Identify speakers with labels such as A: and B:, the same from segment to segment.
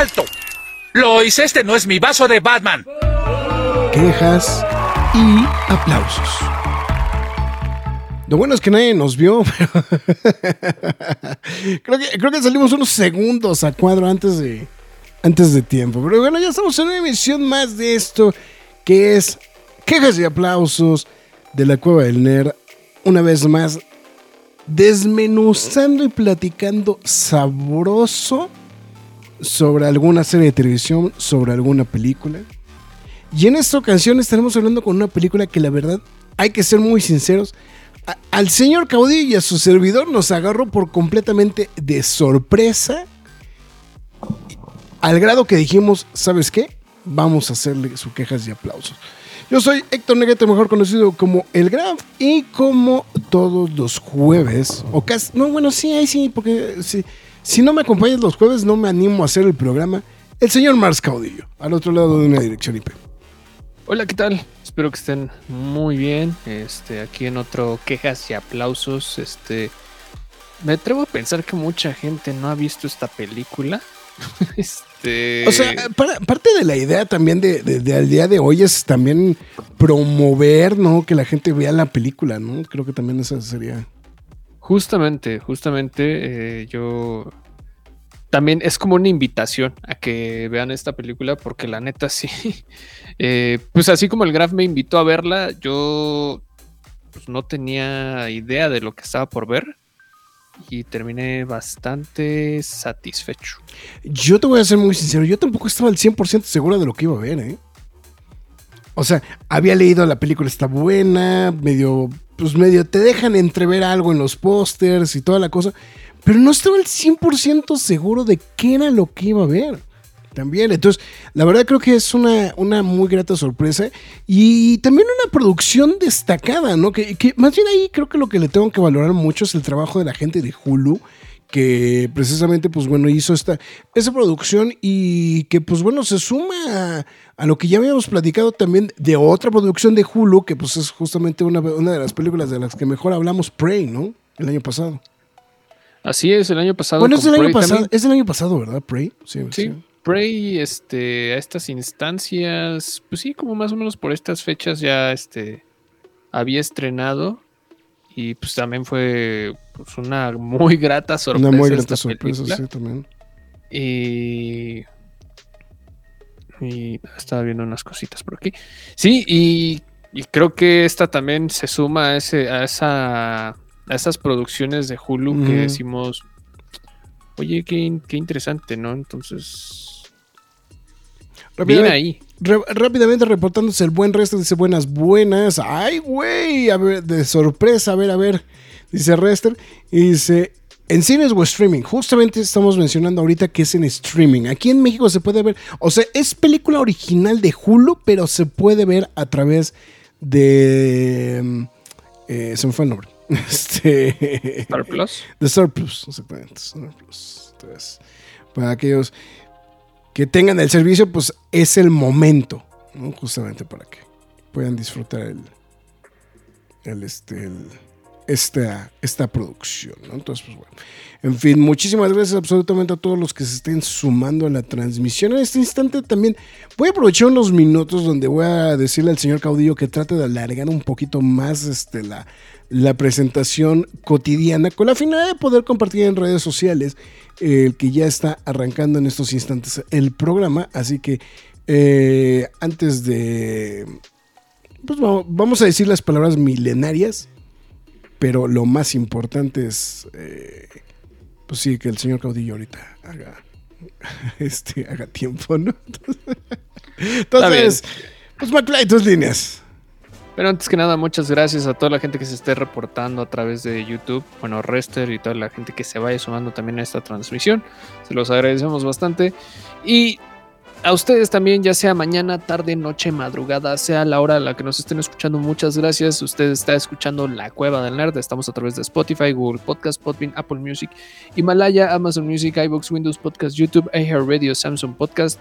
A: ¡Alto! Lois, este no es mi vaso de Batman.
B: Quejas y aplausos. Lo bueno es que nadie nos vio, pero creo, que, salimos unos segundos a cuadro antes de, antes de tiempo. Pero bueno, ya estamos en una emisión más de esto, que es quejas y aplausos de la Cueva del Nerd. Una vez más, desmenuzando y platicando sabroso sobre alguna serie de televisión, sobre alguna película. Y en esta ocasión estaremos hablando con una película que la verdad, hay que ser muy sinceros, al señor Caudillo y a su servidor nos agarró por completamente de sorpresa, al grado que dijimos, ¿sabes qué? Vamos a hacerle sus quejas y aplausos. Yo soy Héctor Neguete, mejor conocido como El Graf, y como todos los jueves, o casi, no, bueno, sí, ahí sí, porque sí si no me acompañas los jueves, no me animo a hacer el programa. El señor Mars Caudillo, al otro lado de una dirección IP.
C: Hola, ¿qué tal? Espero que estén muy bien. Este, aquí en otro quejas y aplausos. Este, me atrevo a pensar que mucha gente no ha visto esta película. este...
B: O sea, parte de la idea también de, de, al día de hoy es también promover, ¿no? Que la gente vea la película, ¿no? Creo que también esa sería
C: Justamente, justamente eh, yo también es como una invitación a que vean esta película porque la neta sí, eh, pues así como el Graf me invitó a verla, yo pues, no tenía idea de lo que estaba por ver y terminé bastante satisfecho.
B: Yo te voy a ser muy sincero, yo tampoco estaba al 100% seguro de lo que iba a ver, ¿eh? O sea, había leído la película está buena, medio pues medio te dejan entrever algo en los pósters y toda la cosa, pero no estaba el 100% seguro de qué era lo que iba a ver. También, entonces, la verdad creo que es una, una muy grata sorpresa y también una producción destacada, ¿no? Que, que más bien ahí creo que lo que le tengo que valorar mucho es el trabajo de la gente de Hulu, que precisamente, pues bueno, hizo esta, esa producción y que, pues bueno, se suma a, lo que ya habíamos platicado también de otra producción de Hulu, que pues es justamente una, de las películas de las que mejor hablamos, Prey, ¿no? El año pasado.
C: Así es, el año pasado.
B: Bueno, es el año pasado, es el año pasado, ¿verdad? Prey.
C: Sí, sí. Prey, este, a estas instancias, pues sí, como más o menos por estas fechas ya, este, había estrenado y pues también fue pues, una muy grata sorpresa.
B: Una muy grata sorpresa, sí, también.
C: Y. Y estaba viendo unas cositas por aquí. Sí, y, creo que esta también se suma a, ese, a, esa, a esas producciones de Hulu que decimos, oye, qué, qué interesante, ¿no? Entonces,
B: Rápidamente, ahí. rápidamente reportándose el buen resto, dice buenas, buenas. Ay, güey, a ver, de sorpresa, a ver, a ver. Dice Rester. Y dice, en cines o streaming. Justamente estamos mencionando ahorita que es en streaming. Aquí en México se puede ver, o sea, es película original de Hulu, pero se puede ver a través de... Eh, se me fue el nombre. Este,
C: Star Plus.
B: De Star Plus, exactamente. Star Plus. Entonces, para aquellos que tengan el servicio, pues es el momento, justamente para que puedan disfrutar el, el, este, esta, esta producción. Entonces, pues bueno. En fin, muchísimas gracias absolutamente a todos los que se estén sumando a la transmisión. En este instante también voy a aprovechar unos minutos donde voy a decirle al señor Caudillo que trate de alargar un poquito más este, la, la presentación cotidiana con la finalidad de poder compartir en redes sociales el que ya está arrancando en estos instantes el programa. Así que eh, antes de... Pues vamos a decir las palabras milenarias, pero lo más importante es, eh, pues sí, que el señor Caudillo ahorita haga, este, haga tiempo, ¿no? Entonces, pues McFly, tus líneas.
C: Pero antes que nada, muchas gracias a toda la gente que se esté reportando a través de YouTube, bueno, Rester y toda la gente que se vaya sumando también a esta transmisión. Se los agradecemos bastante. Y a ustedes también, ya sea mañana, tarde, noche, madrugada, sea la hora a la que nos estén escuchando, muchas gracias. Usted está escuchando La Cueva del Nerd. Estamos a través de Spotify, Google Podcast, Podbean, Apple Music, Himalaya, Amazon Music, iBox, Windows Podcast, YouTube, iHeartRadio, Samsung Podcast.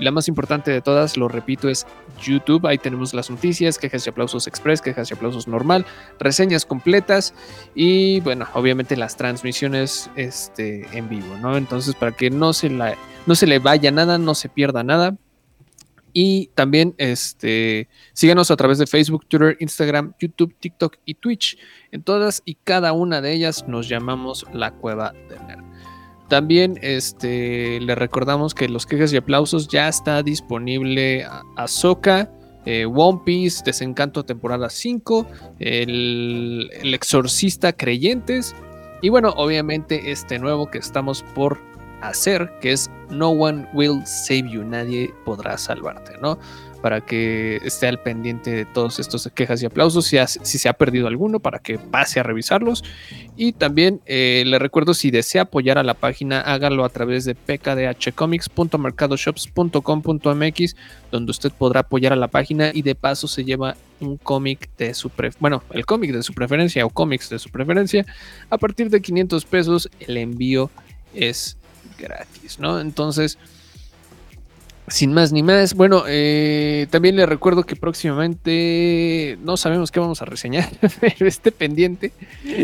C: La más importante de todas, lo repito, es YouTube. Ahí tenemos las noticias, quejas y aplausos express, quejas y aplausos normal, reseñas completas y, bueno, obviamente las transmisiones este, en vivo, ¿no? Entonces, para que no se, la, no se le vaya nada, no se pierda nada. Y también este, síganos a través de Facebook, Twitter, Instagram, YouTube, TikTok y Twitch. En todas y cada una de ellas nos llamamos La Cueva del Nerd. También este, le recordamos que los quejas y aplausos ya está disponible Ahsoka, eh, One Piece, Desencanto temporada 5, el, el Exorcista Creyentes y bueno, obviamente este nuevo que estamos por hacer, que es No One Will Save You, nadie podrá salvarte, ¿no? Para que esté al pendiente de todos estos quejas y aplausos, si, si se ha perdido alguno, para que pase a revisarlos. Y también eh, le recuerdo, si desea apoyar a la página, hágalo a través de pkdhcomics.mercadoshops.com.mx, donde usted podrá apoyar a la página y de paso se lleva un cómic de su preferencia, bueno, el cómic de su preferencia o cómics de su preferencia. A partir de 500 pesos, el envío es gratis, ¿no? Entonces, sin más ni más, bueno, eh, también le recuerdo que próximamente no sabemos qué vamos a reseñar, pero esté pendiente.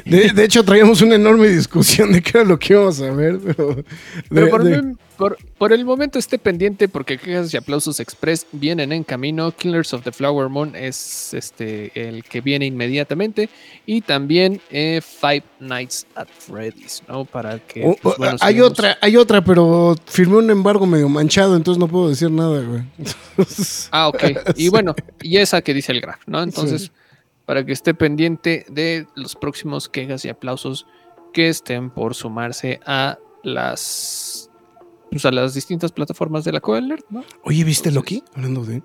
B: De, de hecho, traíamos una enorme discusión de qué era lo que íbamos a ver, pero...
C: Por,
B: de-
C: mí- por- por el momento esté pendiente porque quejas y aplausos express vienen en camino. Killers of the Flower Moon es este el que viene inmediatamente y también eh, Five Nights at Freddy's, ¿no? Para que
B: Oh,
C: pues,
B: oh,
C: bueno,
B: hay
C: sigamos-
B: otra, hay otra, pero firmé un embargo medio manchado, entonces no puedo decir nada, güey.
C: Ah, ok. Y bueno, y esa que dice el graph, ¿no? Entonces,
B: Sí.
C: para que esté pendiente de los próximos quejas y aplausos que estén por sumarse a las pues, a las distintas plataformas de la Cueva del Nerd, ¿no?
B: Oye, ¿viste
C: Entonces-
B: Loki? Hablando de...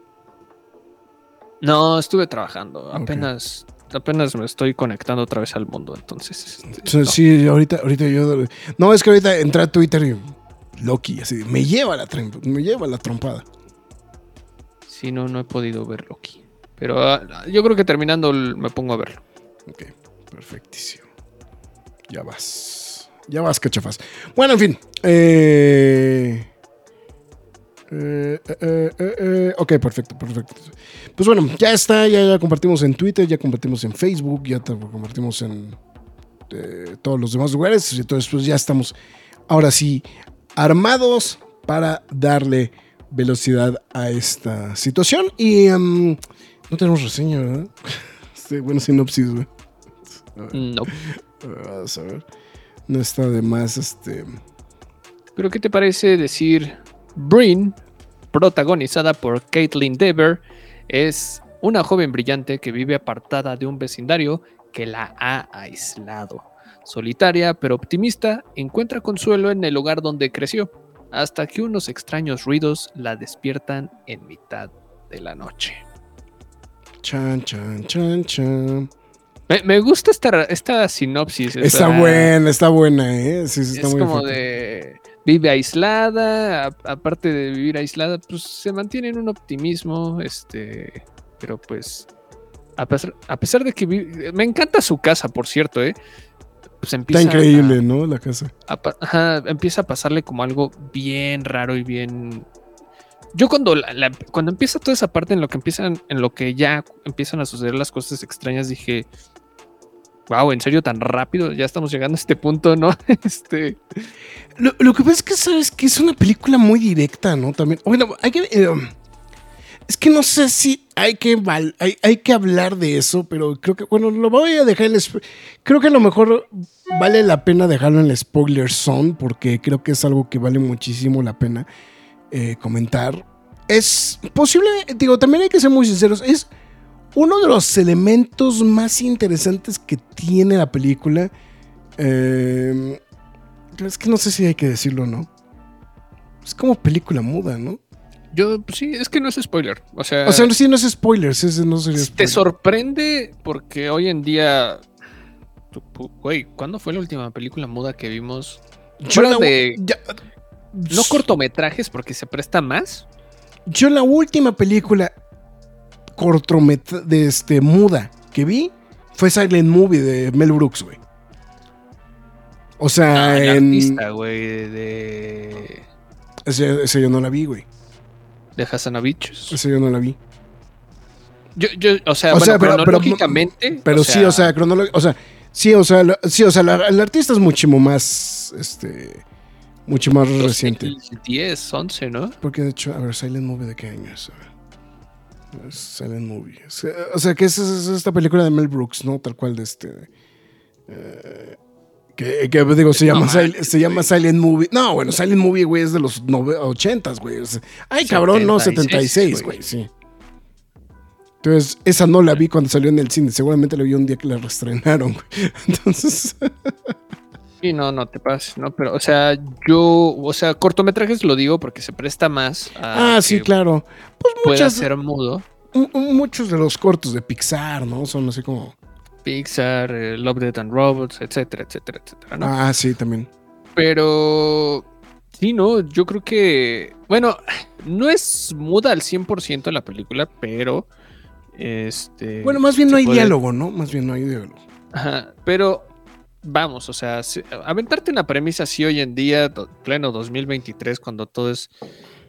C: No, estuve trabajando. Apenas, apenas me estoy conectando otra vez al mundo. Entonces, este,
B: Sí,
C: no.
B: Sí, ahorita, ahorita yo... No, es que ahorita entré a Twitter y... Loki, así, me lleva la, me lleva la trompada.
C: Sí, no, no he podido ver Loki. Pero ah, yo creo que terminando me pongo a verlo.
B: Ok, perfectísimo. Ya vas. Ya vas, cachafas. Bueno, en fin. Eh, eh, eh, eh, ok, perfecto, perfecto. Pues bueno, ya está, ya, ya compartimos en Twitter, ya compartimos en Facebook, ya compartimos en todos los demás lugares. Entonces, pues ya estamos ahora sí armados para darle velocidad a esta situación. Y em, no tenemos reseña, ¿verdad? Sí, bueno, sinopsis, güey.
C: No.
B: Vamos a ver. No está de más, este.
C: Pero ¿qué te parece decir Breen, protagonizada por Caitlin Dever, es una joven brillante que vive apartada de un vecindario que la ha aislado. Solitaria pero optimista, encuentra consuelo en el lugar donde creció, hasta que unos extraños ruidos la despiertan en mitad de la noche.
B: Chan, chan, chan, chan.
C: Me, me gusta esta, esta sinopsis.
B: Está buena, está buena, ¿eh? Sí, sí, está
C: es
B: muy
C: como de vive aislada, a- aparte de vivir aislada, pues se mantiene en un optimismo, este, pero pues a pesar, a pesar de que me encanta su casa, por cierto, eh, pues empieza
B: Está increíble, ¿no? La casa.
C: a, ajá, empieza a pasarle como algo bien raro y bien yo cuando la- la- cuando empieza toda esa parte en lo que empiezan en lo que ya empiezan a suceder las cosas extrañas dije wow, en serio tan rápido ya estamos llegando a este punto, ¿no? Este
B: Lo, que pasa es que, ¿sabes? Que es una película muy directa, ¿no? También. Bueno, hay que. eh, es que no sé si hay que, hay, que hablar de eso, pero creo que, bueno, lo voy a dejar en Creo que a lo mejor vale la pena dejarlo en el spoiler zone, porque creo que es algo que vale muchísimo la pena eh, comentar. Es posible, digo, también hay que ser muy sinceros, es uno de los elementos más interesantes que tiene la película. Eh, es que no sé si hay que decirlo o no. Es como película muda, ¿no?
C: Yo, pues sí, es que no es spoiler. O sea,
B: O sea, sí, no es spoilers, ese no sería
C: te
B: spoiler.
C: sorprende porque hoy en día. Güey, ¿cuándo fue la última película muda que vimos?
B: Yo la,
C: de-
B: ya-
C: No cortometrajes porque se presta más.
B: yo la última película cortometra de este muda que vi fue Silent Movie de Mel Brooks, güey. O sea,
C: Ah, el
B: en-
C: artista, güey, de.
B: ese, ese yo no la vi, güey.
C: De Hasanavichus.
B: Ese yo no la vi.
C: Yo, yo, o sea,
B: O
C: bueno,
B: sea, pero- pero-
C: cronológicamente.
B: Pero sí, o sea, cronológico, o sea, sí, o sea, lo- sí, o sea, la- el artista es mucho más, este, mucho más reciente.
C: 10, 11, ¿no?
B: Porque de hecho, a ver, Silent Movie de qué año es, a ver. Silent Movie. O sea, que es, es esta película de Mel Brooks, ¿no? Tal cual de este. eh, que, que, digo, se llama, Sil- se llama Silent Movie. No, bueno, Silent Movie, güey, es de los nove- 80s, güey. O sea, ay, cabrón, no,
C: 76,
B: 76, güey, sí. Entonces, esa no la vi cuando salió en el cine. Seguramente la vi un día que la reestrenaron, güey. Entonces,
C: Sí, no, no te pases, ¿no? Pero, o sea, yo, o sea, cortometrajes lo digo porque se presta más a
B: ah, sí, claro. Pues muchas,
C: ser mudo.
B: mu- muchos de los cortos de Pixar, ¿no? Son así como.
C: Pixar, eh, Love, Death and Robots, etcétera, etcétera, etcétera, ¿no?
B: Ah, sí, también.
C: Pero sí, no, yo creo que, bueno, no es muda al 100% la película, pero este
B: Bueno, más bien no hay
C: puede-
B: diálogo, ¿no? Más bien no hay diálogo.
C: Ajá, pero vamos, o sea, se- aventarte una premisa así hoy en día, do- pleno 2023, cuando todo es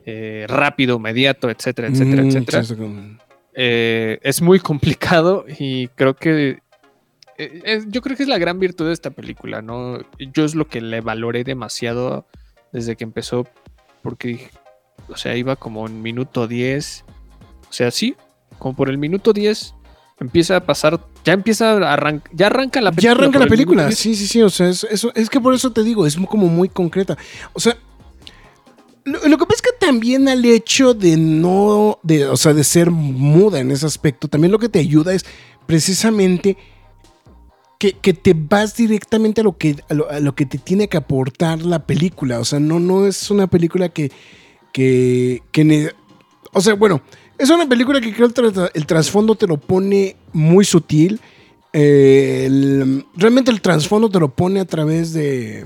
C: eh, rápido, inmediato, etcétera, etcétera,
B: Mm,
C: etcétera, eh, es muy complicado y creo que eh, es- yo creo que es la gran virtud de esta película, ¿no? Yo es lo que le valoré demasiado desde que empezó, porque o sea, iba como en minuto 10, o sea, sí, como por el minuto 10 empieza a pasar, ya empieza a arrancar, ya arranca la película.
B: Ya arranca la película,
C: 10.
B: sí, sí, sí, o sea, es, eso, es que por eso te digo, es como muy concreta. O sea, lo, lo que pasa es que también al hecho de no, de, o sea, de ser muda en ese aspecto, también lo que te ayuda es precisamente que, que te vas directamente a lo, que, a lo, a lo que te tiene que aportar la película. O sea, no, no es una película que, que, que o sea, bueno, es una película que creo el, el trasfondo te lo pone muy sutil. Realmente el trasfondo te lo pone a través de,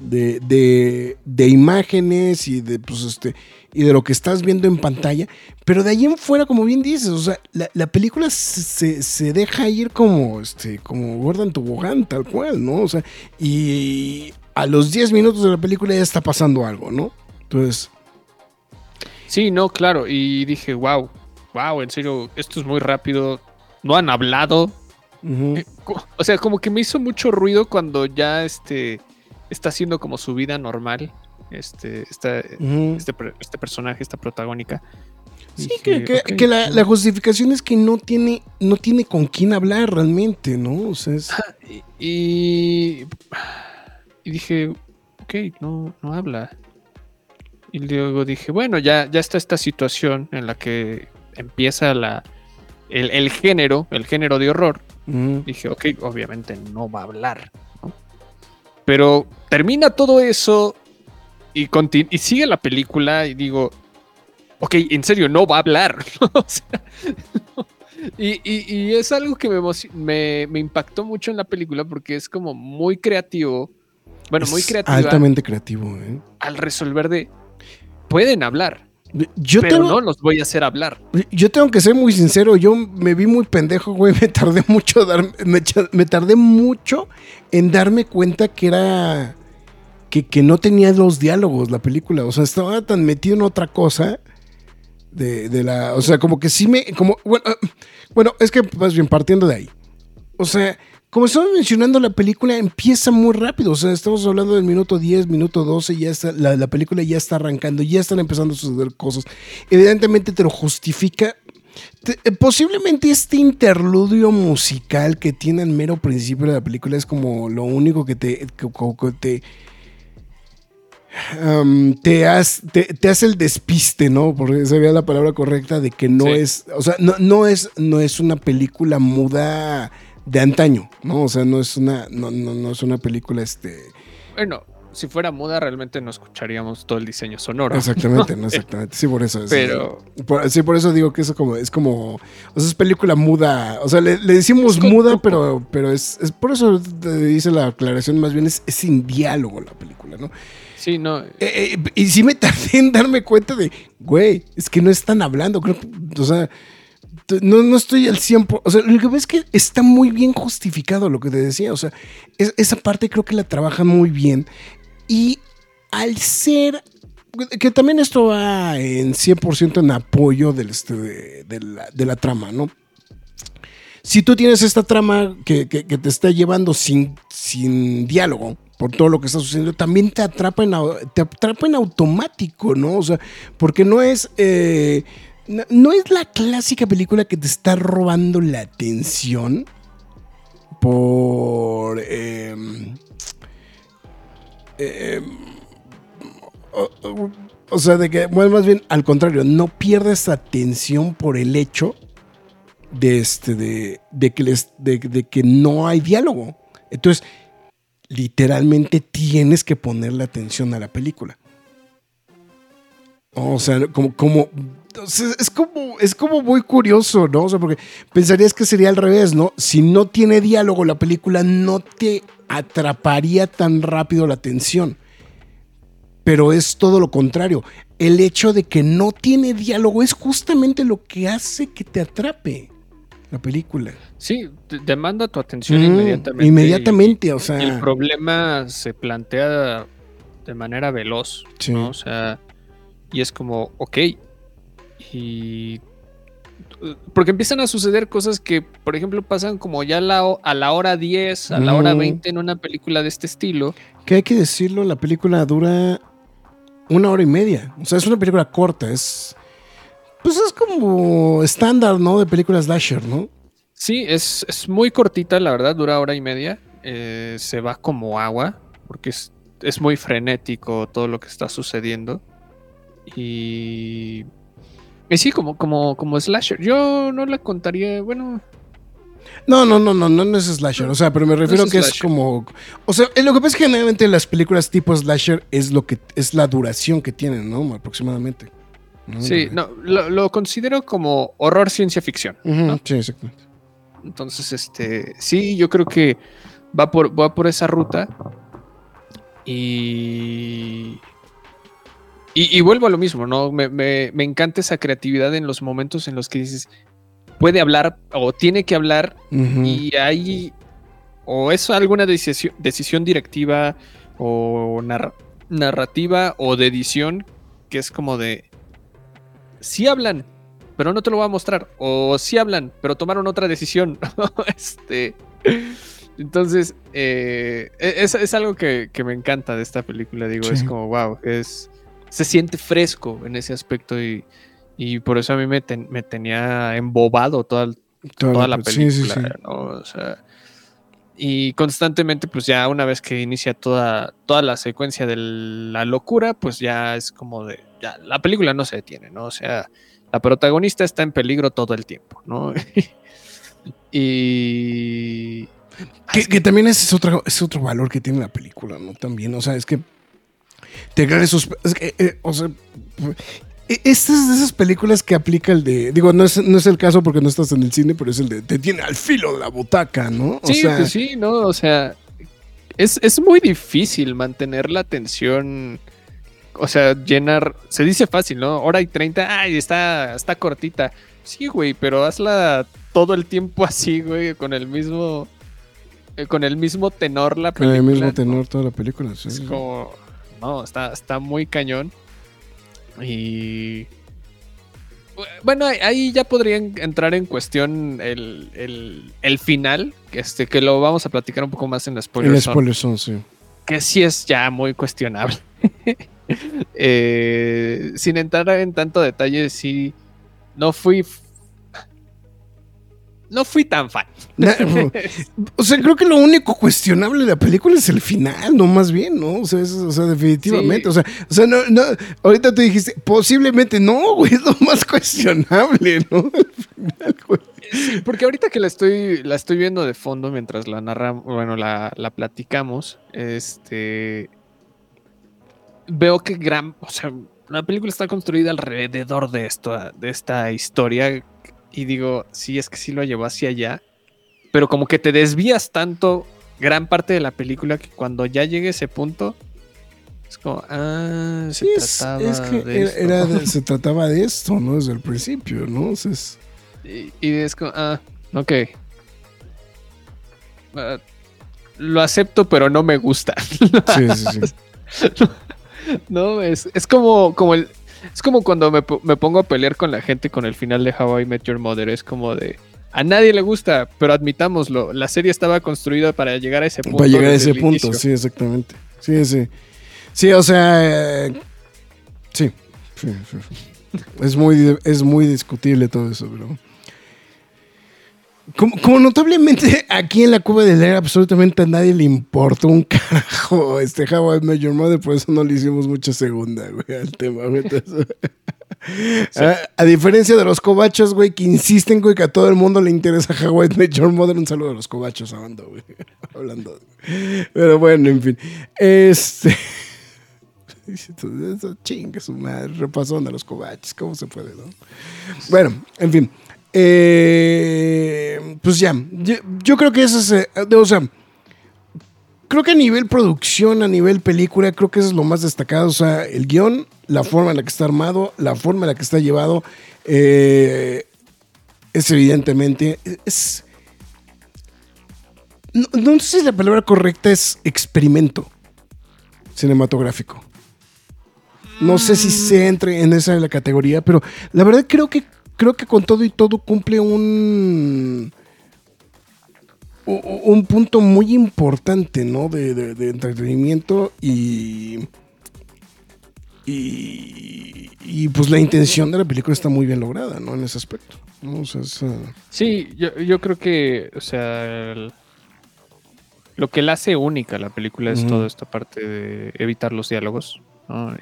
B: de, de- imágenes y de, pues, este, y de lo que estás viendo en pantalla. Pero de ahí en fuera, como bien dices, o sea, la, la película se, se deja ir como, este, como Gordon Tobogán, tal cual, ¿no? O sea, y a los 10 minutos de la película ya está pasando algo, ¿no? Entonces,
C: Sí, no, claro, y dije, wow, wow, en serio, esto es muy rápido, no han hablado. Eh, O sea, como que me hizo mucho ruido cuando ya este está haciendo como su vida normal. Este, esta- este, este personaje, esta protagónica.
B: Sí,
C: Dije,
B: que, que-
C: ok,
B: que la, la justificación es que no tiene, no tiene con quién hablar realmente, ¿no? O sea, es-
C: Y, y dije, ok, no, no habla. Y luego dije, bueno, ya, ya está esta situación en la que empieza la, el, el género, el género de horror. Dije, ok, obviamente no va a hablar. ¿no? Pero termina todo eso y, y sigue la película y digo, ok, en serio, no va a hablar. O sea, no. y, y- y es algo que me, me, me impactó mucho en la película porque es como muy creativo. Bueno, muy
B: Es
C: creativa
B: Altamente creativo, ¿eh?
C: al resolver de, pueden hablar,
B: Yo
C: pero
B: tengo,
C: no los voy a hacer hablar.
B: yo tengo que ser muy sincero, yo me vi muy pendejo, güey, me tardé mucho, dar- me, me tardé mucho en darme cuenta que era, que, que no tenía los diálogos la película, o sea, estaba tan metido en otra cosa. De, de la, o sea, como que sí me, como, bueno, ah, bueno, es que más bien partiendo de ahí. O sea, como estamos mencionando, la película empieza muy rápido. O sea, estamos hablando del minuto 10, minuto 12, ya está, la, la película ya está arrancando, ya están empezando a suceder cosas. Evidentemente te lo justifica. Eh, posiblemente este interludio musical que tiene al mero principio de la película es como lo único que te, que- que- que te, um, te, has- te, te hace el despiste, ¿no? Porque sería la palabra correcta de que no
C: Sí.
B: es, o sea, no, no es, no es una película muda de antaño, ¿no? O sea, no es una, no, no, no es una película, este,
C: Bueno, si fuera muda, realmente no escucharíamos todo el diseño sonoro.
B: Exactamente, no, exactamente. Sí, por eso. es-
C: Pero-
B: por- sí, por eso digo que eso como, es como. O sea, es película muda. O sea, le, le decimos muda, pero, pero es, es. Por eso dice la aclaración, más bien es, es sin diálogo la película, ¿no?
C: Sí, no.
B: Eh, eh, y sí me tardé en darme cuenta de, güey, es que no están hablando. Creo, que- o sea, no, no estoy al 100%. O sea, lo que ves es que está muy bien justificado lo que te decía. O sea, es- esa parte creo que la trabajan muy bien. Y al ser. Que también esto va en 100% en apoyo del, este, de, la, de la trama, ¿no? Si tú tienes esta trama que, que- te está llevando sin, sin diálogo por todo lo que está sucediendo, también te atrapa en, te atrapa en automático, ¿no? O sea, porque no es. eh, no, es la clásica película que te está robando la atención por. em, em, o, sea, de que, bueno, más bien al contrario, no pierdes atención por el hecho de este de, que les de que no hay diálogo. Entonces, literalmente tienes que ponerle atención a la película. O sea, como, como sea, es como es como muy curioso, ¿no? O sea, porque pensarías que sería al revés, ¿no? Si no tiene diálogo la película no te atraparía tan rápido la atención. Pero es todo lo contrario. El hecho de que no tiene diálogo es justamente lo que hace que te atrape la película.
C: Sí, demanda tu atención
B: Mm,
C: inmediatamente.
B: inmediatamente, o sea.
C: el problema se plantea de manera veloz,
B: Sí.
C: ¿no? O sea, y es como, ok. Y. Porque empiezan a suceder cosas que, por ejemplo, pasan como ya a la, a la hora 10, a la hora
B: Mm.
C: 20 en una película de este estilo.
B: Que hay que decirlo, la película dura una hora y media. O sea, es una película corta, es. Pues es como estándar, ¿no? De películas slasher, ¿no?
C: Sí, es, es muy cortita, la verdad, dura hora y media. eh, se va como agua, porque es, es muy frenético todo lo que está sucediendo. Y. Y sí, como, como, como slasher. Yo no la contaría, bueno.
B: No, no, no, no, no, no es slasher. O sea, pero me refiero
C: es
B: que es como. O sea, lo que pasa es que generalmente las películas tipo slasher es lo que es la duración que tienen, ¿no? Aproximadamente. ¿no?
C: Sí, no, lo, lo considero como horror ciencia ficción. ¿no?
B: Sí, exactamente.
C: Entonces, este, sí, yo creo que va por, va por esa ruta. Y, y, y vuelvo a lo mismo, ¿no? Me, me- me encanta esa creatividad en los momentos en los que dices, puede hablar o tiene que hablar y hay, o es alguna decisión, decisión directiva o narra- narrativa o de edición que es como de, sí hablan, pero no te lo voy a mostrar. O sí hablan, pero tomaron otra decisión. este, entonces, eh, es, es algo que, que me encanta de esta película. Digo, es como, wow, es, se siente fresco en ese aspecto y, y por eso a mí me, ten- me tenía embobado toda, toda la
B: sí,
C: película.
B: sí, sí.
C: ¿no? O sea, y constantemente, pues ya una vez que inicia toda, toda la secuencia de la locura, pues ya es como de, ya, la película no se detiene, ¿no? O sea, la protagonista está en peligro todo el tiempo, ¿no? y...
B: Que, que también ese es otro, es otro valor que tiene la película, ¿no? También, o sea, es que te crean esos... Es que, eh, o sea, e- esta es de esas películas que aplica el de... Digo, no es, no es el caso porque no estás en el cine, pero es el de... Te tiene al filo de la butaca, ¿no? O
C: Sí,
B: sea,
C: pues sí, ¿no? O sea, es, es muy difícil mantener la atención. O sea, llenar. Se dice fácil, ¿no? Hora y 30, ay, está, está cortita. Sí, güey, pero hazla todo el tiempo así, güey, con el mismo. eh, con el mismo tenor la
B: con
C: película.
B: el mismo
C: ¿no?
B: tenor toda la película, sí.
C: Es como. No, está, está muy cañón. Y. Bueno, ahí- ya podrían entrar en cuestión el, el- el final, que, este, que lo vamos a platicar un poco más en la spoiler
B: son, sí.
C: que sí es ya muy cuestionable. Eh, sin entrar en tanto detalle, sí, no fui... No fui tan fan.
B: O sea, creo que lo único cuestionable de la película es el final, no más bien, ¿no? O sea, es- o sea definitivamente.
C: Sí.
B: O sea, o sea no, no, ahorita tú dijiste, posiblemente no, güey, es lo más cuestionable, ¿no? El final, güey.
C: Sí, porque ahorita que la estoy, la estoy viendo de fondo mientras la narramos, bueno, la, la platicamos, este. veo que gran, o sea, la película está construida alrededor de esto, de esta historia. Y digo, sí, es que sí lo llevó hacia allá. Pero como que te desvías tanto gran parte de la película que cuando ya llegue ese punto, es como, ah, se trataba de esto.
B: se trataba de esto, ¿no? Desde el principio, ¿no?
C: y, es como, ah, ok. Ah, lo acepto, pero no me gusta. Sí, sí, sí. no, es, es como, como el. Es como cuando me, me, pongo a pelear con la gente con el final de How I Met Your Mother. Es como de. A nadie le gusta, pero admitámoslo. La serie estaba construida para llegar a ese punto.
B: Para llegar a ese punto, sí, exactamente. Sí, sí. Sí, o sea. Eh, sí, Es muy, es muy discutible todo eso, pero. Como, notablemente aquí en la Cuba del Aire absolutamente a nadie le importó un carajo este How I Met Your Mother, por eso no le hicimos mucha segunda, güey, al tema, güey. a, diferencia de los cobachos, güey, que insisten, güey, que a todo el mundo le interesa How I Met Your Mother. Un saludo a los cobachos hablando, güey. hablando. Pero bueno, en fin. Este... Eso chingue su madre, repasón a los cobachos, ¿cómo se puede, no? Bueno, en fin. Eh, pues ya, yo, creo que eso es, eh, o sea, creo que a nivel producción, a nivel película, creo que eso es lo más destacado. O sea, el guion, la forma en la que está armado, la forma en la que está llevado, eh, es evidentemente, es... No, no, sé si la palabra correcta es experimento cinematográfico. No sé si se entre en esa la categoría, pero la verdad creo que creo que con todo y todo cumple un un punto muy importante, ¿no? De, entretenimiento y, y, pues la intención de la película está muy bien lograda, ¿no? En ese aspecto.
C: Sí, yo, creo que, o sea, lo que la hace única la película es toda esta parte de evitar los diálogos,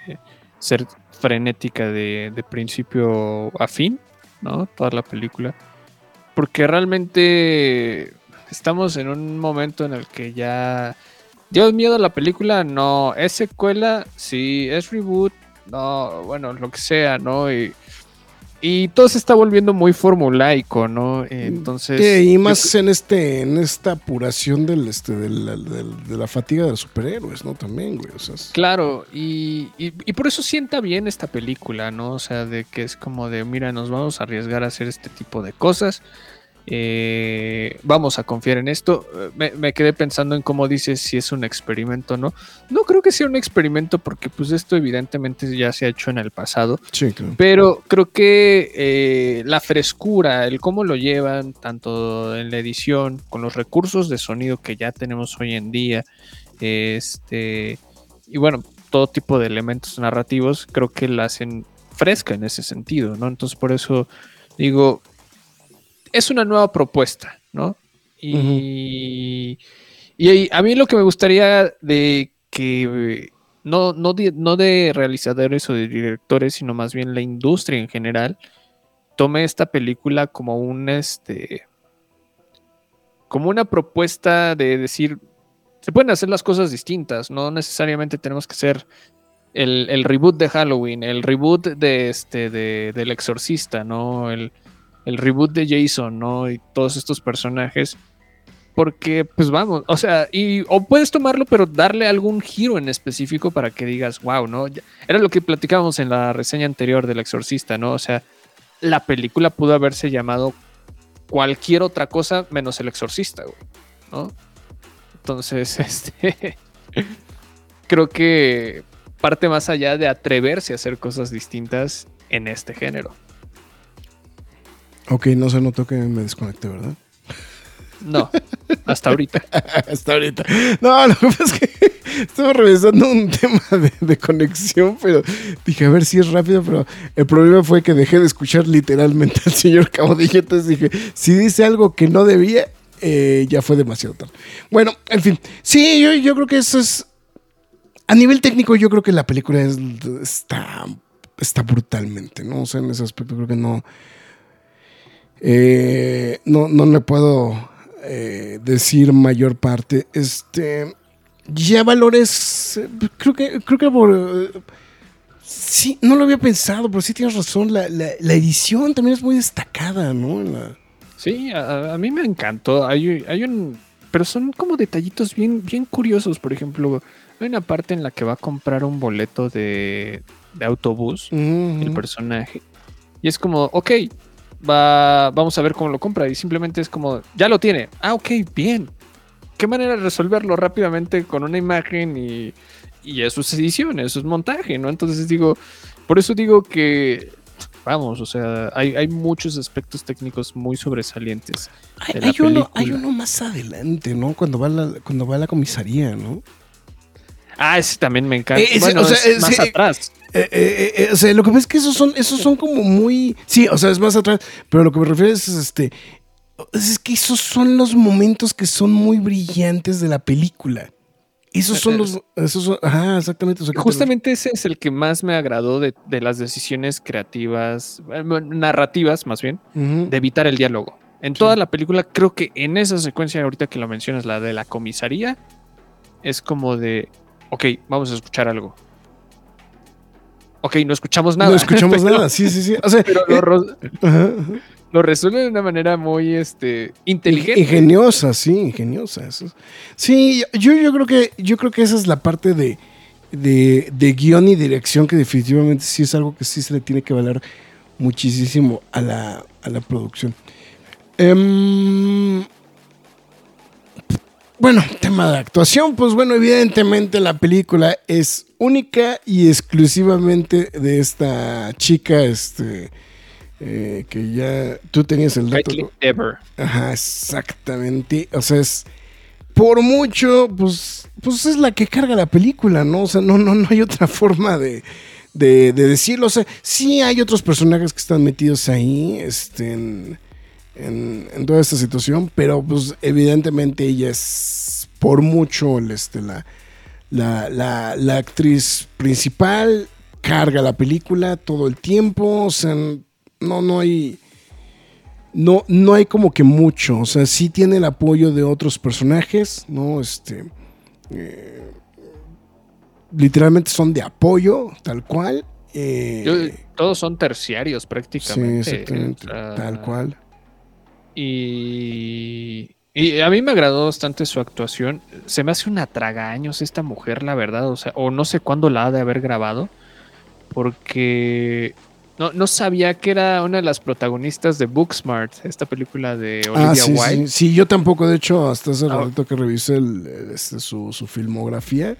C: eh, ser frenética de, de principio a fin ¿no? Toda la película. Porque realmente estamos en un momento en el que ya dio miedo la película, no, es secuela, sí, es reboot, no, bueno, lo que sea, ¿no? Y y todo se está volviendo muy formulaico, ¿no? Entonces.
B: y más en este, en esta apuración del, este, de la fatiga de los superhéroes, ¿no? También, güey.
C: Claro, y, por eso sienta bien esta película, ¿no? O sea, de que es como de, mira, nos vamos a arriesgar a hacer este tipo de cosas. Eh, vamos a confiar en esto. Me, quedé pensando en cómo dices si es un experimento o no. No creo que sea un experimento porque pues esto evidentemente ya se ha hecho en el pasado. Pero creo que eh, la frescura, el cómo lo llevan, tanto en la edición, con los recursos de sonido que ya tenemos hoy en día, este, y bueno, todo tipo de elementos narrativos, creo que la hacen fresca en ese sentido, ¿no? Entonces por eso digo, es una nueva propuesta, ¿no? Y, y a mí lo que me gustaría de que no, no, de, no de realizadores o de directores, sino más bien la industria en general, tome esta película como un este como una propuesta de decir se pueden hacer las cosas distintas, no necesariamente tenemos que ser el, el reboot de Halloween, el reboot de este de, del exorcista, ¿no? El, el reboot de Jason, ¿no? Y todos estos personajes. Porque, pues vamos, o sea, y o puedes tomarlo, pero darle algún giro en específico para que digas, wow, ¿no? Era lo que platicábamos en la reseña anterior del Exorcista, ¿no? O sea, la película pudo haberse llamado cualquier otra cosa menos el Exorcista, güey, ¿no? Entonces, este. creo que parte más allá de atreverse a hacer cosas distintas en este género.
B: Ok, no se notó que me desconecté, ¿verdad?
C: No, hasta ahorita.
B: hasta ahorita. No, lo que pasa es que estaba revisando un tema de, conexión, pero dije, a ver si es rápido, pero el problema fue que dejé de escuchar literalmente al señor Cabodillo, entonces dije, si dice algo que no debía, eh, ya fue demasiado tarde. Bueno, en fin, sí, yo, yo creo que eso es... A nivel técnico, yo creo que la película está, está brutalmente, ¿no? O sea, en ese aspecto creo que no eh, no, no le puedo eh, decir mayor parte. Este, ya valores, creo que, creo que por... Sí, no lo había pensado, pero sí tienes razón. La, la- la edición también es muy destacada, ¿no? La-
C: Sí, a, a mí me encantó. Hay, hay un. Pero son como detallitos bien, bien curiosos. Por ejemplo, hay una parte en la que va a comprar un boleto de, de autobús, el personaje. Y es como, ok, va, vamos a ver cómo lo compra. Y simplemente es como, ya lo tiene. Ah, ok, bien. ¿Qué manera de resolverlo rápidamente con una imagen y, y eso es edición, eso es montaje, ¿no? Entonces digo, por eso digo que, vamos, o sea, hay, hay muchos aspectos técnicos muy sobresalientes.
B: Hay, uno, hay uno más adelante, ¿no? Cuando va a la, cuando va a la comisaría, ¿no?
C: Ah, ese también me encanta.
B: Eh, ese,
C: bueno,
B: o sea,
C: es más
B: ese-
C: atrás.
B: Eh, eh, eh, o sea, lo que pasa es que esos son, esos son como muy. Sí, o sea, es más atrás. Pero lo que me refiero es este. Es que esos son los momentos que son muy brillantes de la película. Esos son los. Esos son, ajá, exactamente.
C: Justamente ese es el que más me agradó de, de las decisiones creativas, narrativas más bien, de evitar el diálogo. En toda la película, creo que en esa secuencia, ahorita que lo mencionas, la de la comisaría, es como de, ok, vamos a escuchar algo. Ok, no escuchamos nada.
B: No escuchamos
C: pero-
B: nada. Sí, sí, sí. O sea,
C: Pero
B: eh,
C: lo, ro-
B: ajá, ajá.
C: lo resuelve de una manera muy este, inteligente.
B: Ingeniosa, sí, ingeniosa. eso Sí, yo, yo creo que yo creo que esa es la parte de, de, de guion y dirección que definitivamente sí es algo que sí se le tiene que valer muchísimo a la, a la producción. Em, bueno, tema de actuación, pues bueno, evidentemente la película es única y exclusivamente de esta chica, este, eh, que ya tú tenías el dato.
C: Dever.
B: Ajá, exactamente. O sea, es por mucho, pues, pues es la que carga la película, ¿no? O sea, no, no, no hay otra forma de, de, de decirlo. O sea, sí hay otros personajes que están metidos ahí, este, en, en, en toda esta situación, pero pues evidentemente ella es por mucho este, la, la, la, la actriz principal, carga la película todo el tiempo, o sea, no, no hay no, no hay como que mucho. O sea, sí tiene el apoyo de otros personajes, ¿no? Este. eh, literalmente son de apoyo, tal cual. eh,
C: Yo- todos son terciarios
B: sí,
C: prácticamente.
B: exactamente.
C: o sea,
B: tal cual.
C: Y, y a mí me agradó bastante su actuación. Se me hace una tragaños esta mujer, la verdad. O sea, o no sé cuándo la ha de haber grabado. Porque no, no sabía que era una de las protagonistas de Booksmart, esta película de Olivia
B: Ah, sí,
C: Wilde.
B: sí, sí, yo tampoco, de hecho, hasta hace
C: Ah.
B: ratito que revisé el, este, su, su filmografía,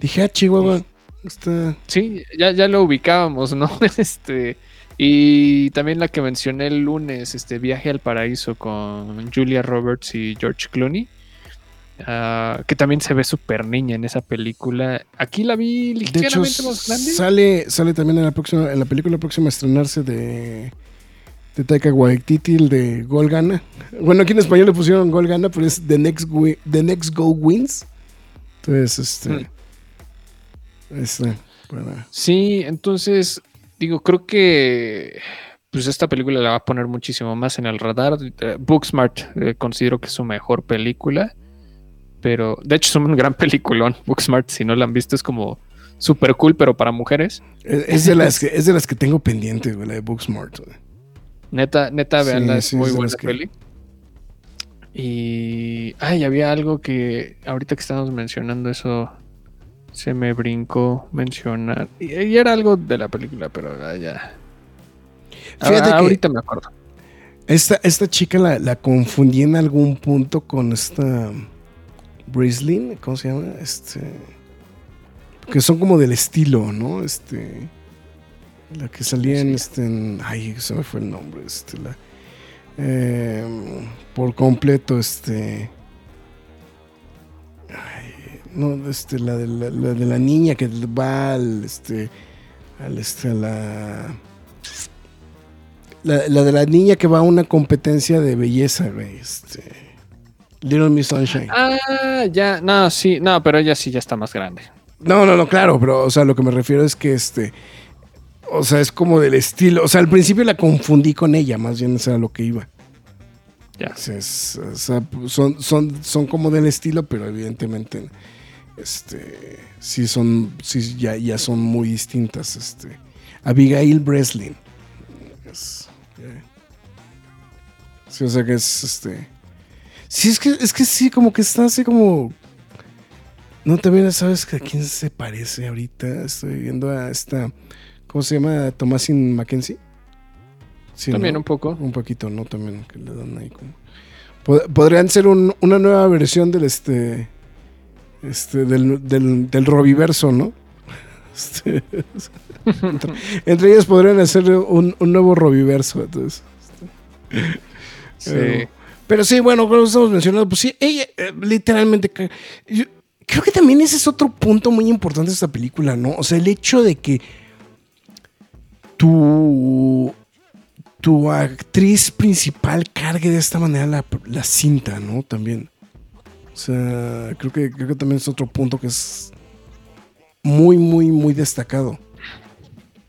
B: dije, ah, Chihuahua, está...
C: Sí, ya, ya lo ubicábamos, ¿no? Este. Y también la que mencioné el lunes, este Viaje al Paraíso con Julia Roberts y George Clooney. ah, que también se ve súper niña en esa película. Aquí la vi
B: De hecho,
C: ligeramente más grande.
B: sale, sale también en la próxima, en la película próxima a estrenarse de, de Taika Waititi, el de Gol Gana. Bueno, aquí en español le pusieron Gol Gana, pero es The Next, Wi- The Next Go Wins. Entonces, este...
C: Mm.
B: este,
C: Sí, entonces, digo, creo que pues esta película la va a poner muchísimo más en el radar. Eh, Booksmart eh, considero que es su mejor película, pero de hecho es un gran peliculón. Booksmart, si no la han visto, es como súper cool, pero para mujeres.
B: es, es de las que, es de las que tengo pendientes, güey, la de Booksmart. güey.
C: Neta, neta,
B: Sí,
C: veanla, es
B: sí,
C: muy
B: es de
C: buena
B: que-
C: peli. Y. Ay, había algo que ahorita que estamos mencionando eso. Se me brincó mencionar. Y, y era algo de la película, pero ah, ya.
B: Fíjate
C: Ah,
B: que-
C: ahorita me acuerdo.
B: Esta, esta chica la, la confundí en algún punto con esta Brislin, ¿cómo se llama? Este. Que son como del estilo, ¿no? Este. La que salía en este. en- ay, se me fue el nombre. Este. La, eh, por completo, este. No, este, la de la, la de la niña que va al este. Al este, a la. La, la de la niña que va a una competencia de belleza, güey. Este. Little Miss Sunshine.
C: Ah, ya. No, sí. No, pero ella sí ya está más grande.
B: No, no, no, claro, pero, o sea, lo que me refiero es que este. O sea, es como del estilo. O sea, al principio la confundí con ella, más bien eso era lo que iba.
C: Ya.
B: Es- o sea, son, son, son como del estilo, pero evidentemente este, sí son, sí ya, ya son muy distintas. Este, Abigail Breslin. Es, sí, o sea que es este. Sí, es que, es que sí, como que está así como. No, también sabes que a quién se parece ahorita. Estoy viendo a esta. ¿Cómo se llama? Thomasin Mackenzie. Sí,
C: También
B: ¿no?
C: un poco.
B: Un poquito, ¿no? También que le dan ahí como. Pod- Podrían ser un- una nueva versión del este. Este, del, del, del Robiverso, ¿no? Este, entre, entre ellas podrían hacer un, un nuevo Robiverso. Entonces.
C: Sí.
B: Pero, pero sí, bueno, como estamos mencionando, pues sí, ella eh, literalmente. yo creo que también ese es otro punto muy importante de esta película, ¿no? O sea, el hecho de que tu, tu actriz principal cargue de esta manera la, la cinta, ¿no? También. O sea, creo que, creo que también es otro punto que es muy, muy, muy destacado.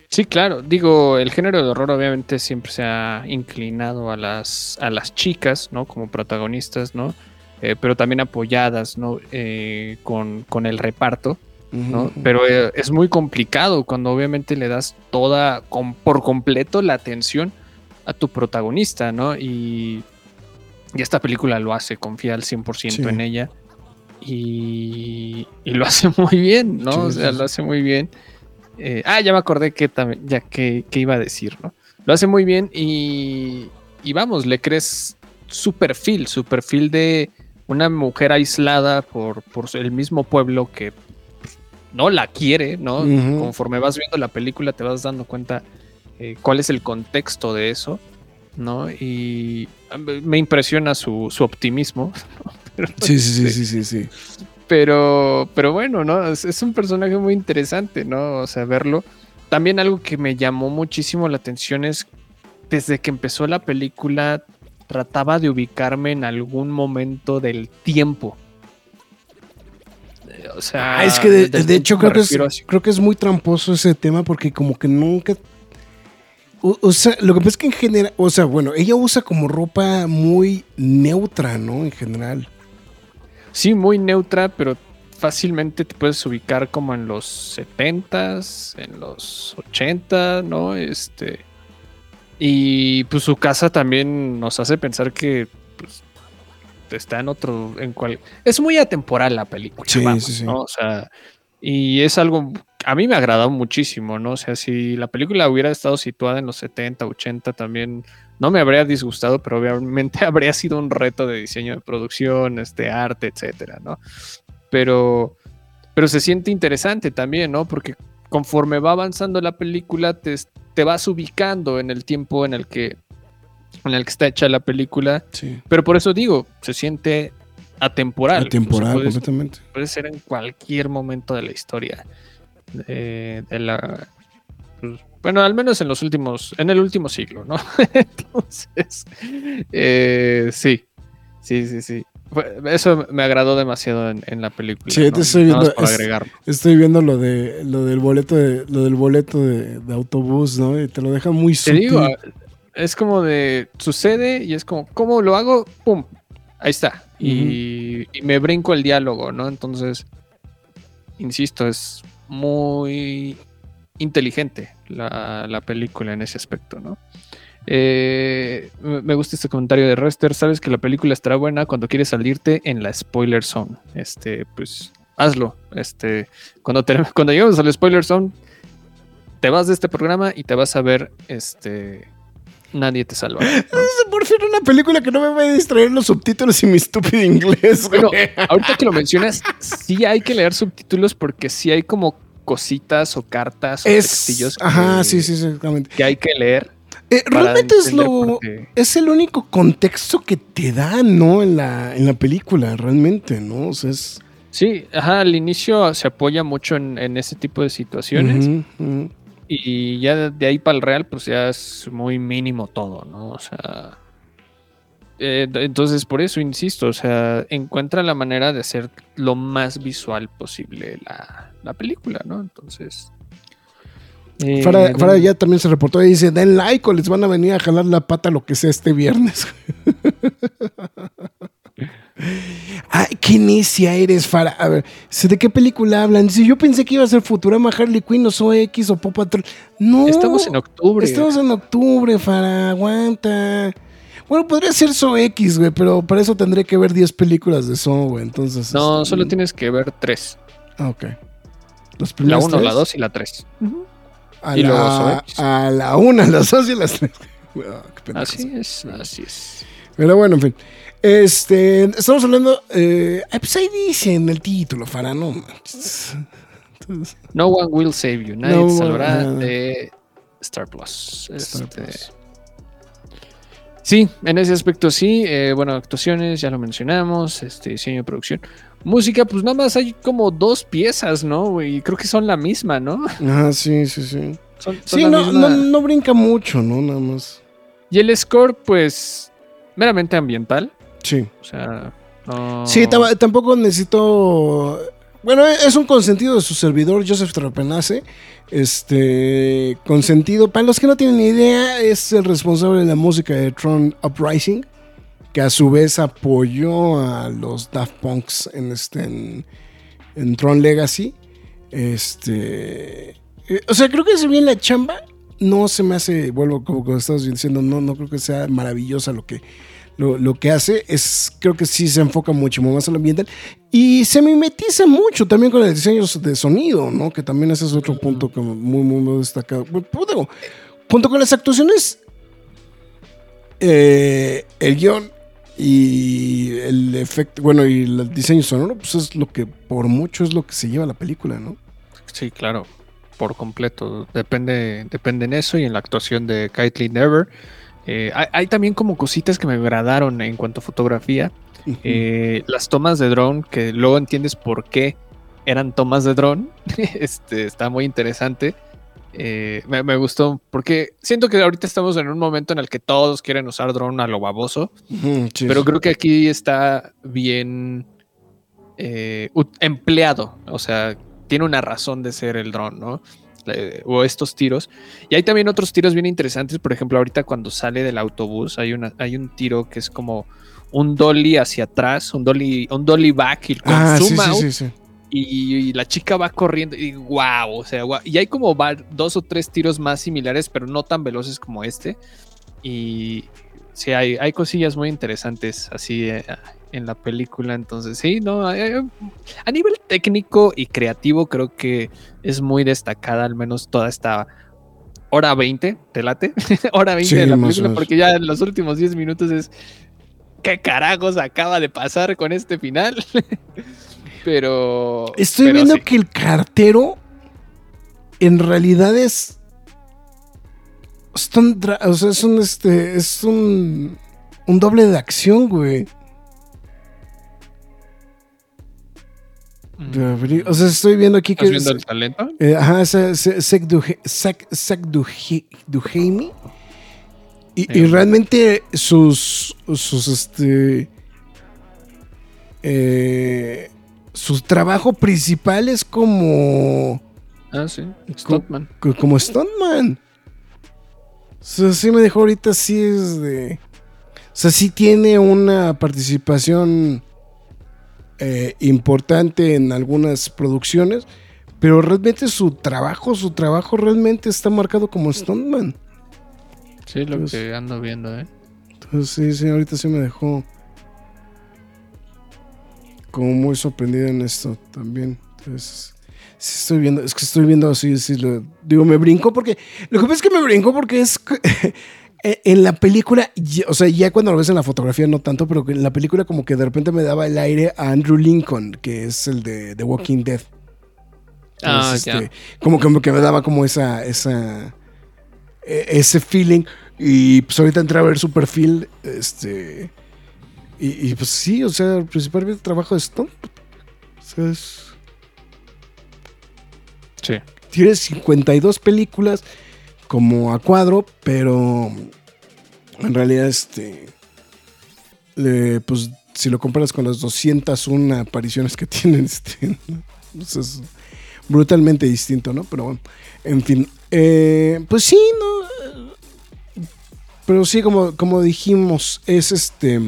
C: Sí, claro. Digo, el género de horror obviamente siempre se ha inclinado a las, a las chicas, ¿no? Como protagonistas, ¿no? Eh, pero también apoyadas, ¿no? Eh, con, con el reparto, ¿no? Pero eh, es muy complicado cuando obviamente le das toda, com- por completo, la atención a tu protagonista, ¿no? Y, y esta película lo hace, confía al 100%
B: Sí.
C: en ella. Y, y lo hace muy bien, ¿no?
B: Sí,
C: o sea,
B: sí,
C: lo hace muy bien. Eh, ah, ya me acordé que también, ya que, que iba a decir, ¿no? Lo hace muy bien y, y vamos, le crees su perfil, su perfil de una mujer aislada por, por el mismo pueblo que no la quiere, ¿no? Conforme vas viendo la película te vas dando cuenta eh, cuál es el contexto de eso, ¿no? Y me impresiona su, su optimismo. ¿no? Pero-
B: Sí, sí, sí, sí, sí, sí.
C: pero, pero bueno, ¿no? Es, es un personaje muy interesante, ¿no? O sea, verlo. También algo que me llamó muchísimo la atención es desde que empezó la película trataba de ubicarme en algún momento del tiempo. O sea,
B: Ah, es que de, hecho creo que, es, creo que es muy tramposo ese tema porque como que nunca... O, o sea, lo que pasa es que en general, o sea, bueno, ella usa como ropa muy neutra, ¿no? En general.
C: Sí, muy neutra, pero fácilmente te puedes ubicar como en los 70s, en los 80, ¿no? Este. Y pues su casa también nos hace pensar que pues, está en otro. en cual Es muy atemporal la película.
B: Sí,
C: vamos,
B: sí, sí.
C: ¿no? O sea. Y es algo. A mí me ha agradado muchísimo, ¿no? O sea, si la película hubiera estado situada en los 70, 80, también no me habría disgustado, pero obviamente habría sido un reto de diseño de producción, este arte, etcétera, ¿no? Pero, pero se siente interesante también, ¿no? Porque conforme va avanzando la película, te, te vas ubicando en el tiempo en el que en el que está hecha la película.
B: Sí.
C: Pero por eso digo, se siente atemporal.
B: Atemporal,
C: O sea, puedes-
B: completamente.
C: puede ser en cualquier momento de la historia de, de la pues, bueno al menos en los últimos en el último siglo no entonces eh, sí sí sí sí eso me agradó demasiado en, en la película
B: Sí,
C: ¿no?
B: te estoy viendo, es-. Estoy viendo lo de lo del boleto de lo del boleto de, de autobús, ¿no? Y te lo deja muy
C: te
B: sutil.
C: digo es como de sucede y es como cómo lo hago pum ahí está y, y me brinco el diálogo no entonces insisto es muy inteligente la, la película en ese aspecto, ¿no? Eh, me me gusta este comentario de Rester. Sabes que la película estará buena cuando quieres salirte en la spoiler zone. Este, pues hazlo. Este, cuando, te- cuando lleguemos al spoiler zone, te vas de este programa y te vas a ver este. Nadie te salva. ¿no?
B: Por fin una película que no me va a distraer los subtítulos y mi estúpido inglés.
C: Bueno, ahorita que lo mencionas, sí hay que leer subtítulos porque sí hay como cositas o cartas o
B: es
C: textillos
B: ajá,
C: que-
B: sí, sí, exactamente.
C: que hay que leer.
B: Eh, realmente es lo es el único contexto que te da, ¿no? En la en la película, realmente, ¿no? O sea, es
C: Sí, ajá, al inicio se apoya mucho en, en ese tipo de situaciones
B: ujú.
C: Y ya de- ahí para el real pues ya es muy mínimo todo, ¿no? O sea, eh, entonces por eso insisto, o sea, encuentra la manera de hacer lo más visual posible la, la película, ¿no? Entonces... eh,
B: Farah, Farah ya también se reportó y dice, den like o les van a venir a jalar la pata lo que sea este viernes. Ay, qué necia eres, Fara. A ver, ¿de qué película hablan? Si yo pensé que iba a ser Futurama, Harley Quinn o Zoe X o Pop Patrol. No.
C: Estamos en octubre.
B: Estamos en octubre, Fara. Aguanta. Bueno, podría ser Zoe X, güey, pero para eso tendré que ver 10 películas de Zoe, güey. Entonces.
C: No,
B: este,
C: solo tienes que ver tres.
B: Ah, ok. Los
C: La
B: primeros
C: 1, la
B: tres.
C: 2 y la 3.
B: A
C: y luego
B: la,
C: Zoe X.
B: a la una, a las dos y a las tres. Ah, qué pendejos.
C: Así es, así es.
B: Pero bueno, en fin. Este, estamos hablando. Eh, ay, pues ahí dice en el título, Fara, no manches. Entonces,
C: No one will save you. Nadie
B: No,
C: te salvará de Star Plus.
B: Star
C: Este,
B: Plus.
C: Sí, en ese aspecto sí. eh, bueno, actuaciones, ya lo mencionamos. Este, diseño de producción. Música, pues nada más hay como dos piezas, ¿no? güey? creo que son la misma, ¿no?
B: Ajá, sí, sí, sí.
C: Son, son
B: Sí, no,
C: misma.
B: no, no brinca mucho, ¿no? Nada más.
C: Y el score, pues, meramente ambiental.
B: Sí.
C: O sea, no...
B: Sí, tam- tampoco necesito. Bueno, es un consentido de su servidor, Joseph Trapenace. Este. Consentido. Para los que no tienen ni idea, es el responsable de la música de Tron Uprising. Que a su vez apoyó a los Daft Punks en este. En, en Tron Legacy. Este. eh, O sea, creo que si bien la chamba. No se me hace, vuelvo como, estabas diciendo, no, no creo que sea maravillosa lo que, lo, lo que hace es, creo que sí se enfoca mucho más en lo ambiental y se mimetiza mucho también con el diseño de sonido, ¿no? Que también ese es otro punto como muy, muy, destacado. Pues, digo, junto con las actuaciones, eh, el guion y el efecto, bueno, y el diseño sonoro, pues es lo que por mucho es lo que se lleva la película, ¿no?
C: Sí, claro, por completo. Depende, depende en eso y en la actuación de Kaitlyn Never. Eh, hay, hay también como cositas que me agradaron en cuanto a fotografía. Eh, las tomas de dron, que luego entiendes por qué eran tomas de dron. este, está muy interesante. Eh, me, me gustó porque siento que ahorita estamos en un momento en el que todos quieren usar dron a lo baboso. Pero creo que aquí está bien empleado. O sea, tiene una razón de ser el dron, ¿no? Eh, o estos tiros. Y hay también otros tiros bien interesantes. Por ejemplo, ahorita cuando sale del autobús, hay, una, hay un tiro que es como un dolly hacia atrás, un dolly, un dolly back y con
B: Ah, sí,
C: zoom
B: sí,
C: out,
B: sí, sí.
C: Y, y la chica va corriendo y wow, o sea, guau. y hay como dos o tres tiros más similares, pero no tan veloces como este. Y sí, hay, hay cosillas muy interesantes así eh, en la película. Entonces, sí, no, hay- hay- a nivel técnico y creativo creo que es muy destacada, al menos toda esta hora 20, ¿te late? hora 20
B: Sí,
C: de la película, porque ya en los últimos 10 minutos es... ¿Qué carajos acaba de pasar con este final? pero...
B: Estoy
C: pero
B: viendo
C: sí.
B: que el cartero en realidad es. Stone o sea, es un este. Es un. Un doble de acción, güey. Abrir- O sea, estoy viendo aquí que.
C: ¿Estás viendo el talento?
B: eh, ajá, Duhe- Duheimi. Y, y realmente sus. Sus este. eh, su trabajo principal es como.
C: Ah, sí. Stuntman.
B: co- como Stuntman. O sea, sí me dejó ahorita, sí es de. O sea, sí tiene una participación eh, importante en algunas producciones, pero realmente su trabajo, su trabajo realmente está marcado como Stuntman.
C: Sí, lo
B: Entonces-
C: que ando viendo, ¿eh?
B: Entonces, sí, sí, ahorita sí me dejó como muy sorprendido en esto también. Entonces, sí estoy viendo, es que estoy viendo así, sí, lo- digo, me brincó porque, lo que pasa es que me brincó porque es eh, en la película, o sea, ya cuando lo ves en la fotografía no tanto, pero en la película como que de repente me daba el aire a Andrew Lincoln, que es el de The Walking Dead.
C: Ah, ya.
B: este, como, que, como que me daba como esa, esa, e- ese feeling. Y pues ahorita entré a ver su perfil, este, y, y, pues sí, o sea, principalmente trabajo de Stone. O sea, es-
C: Sí.
B: tiene 52 películas como a cuadro, pero en realidad, este, pues si lo comparas con las 201 apariciones que tienen, este, pues, es brutalmente distinto, ¿no? Pero bueno, en fin, eh, pues sí, ¿no? Pero sí, como, como dijimos, es este...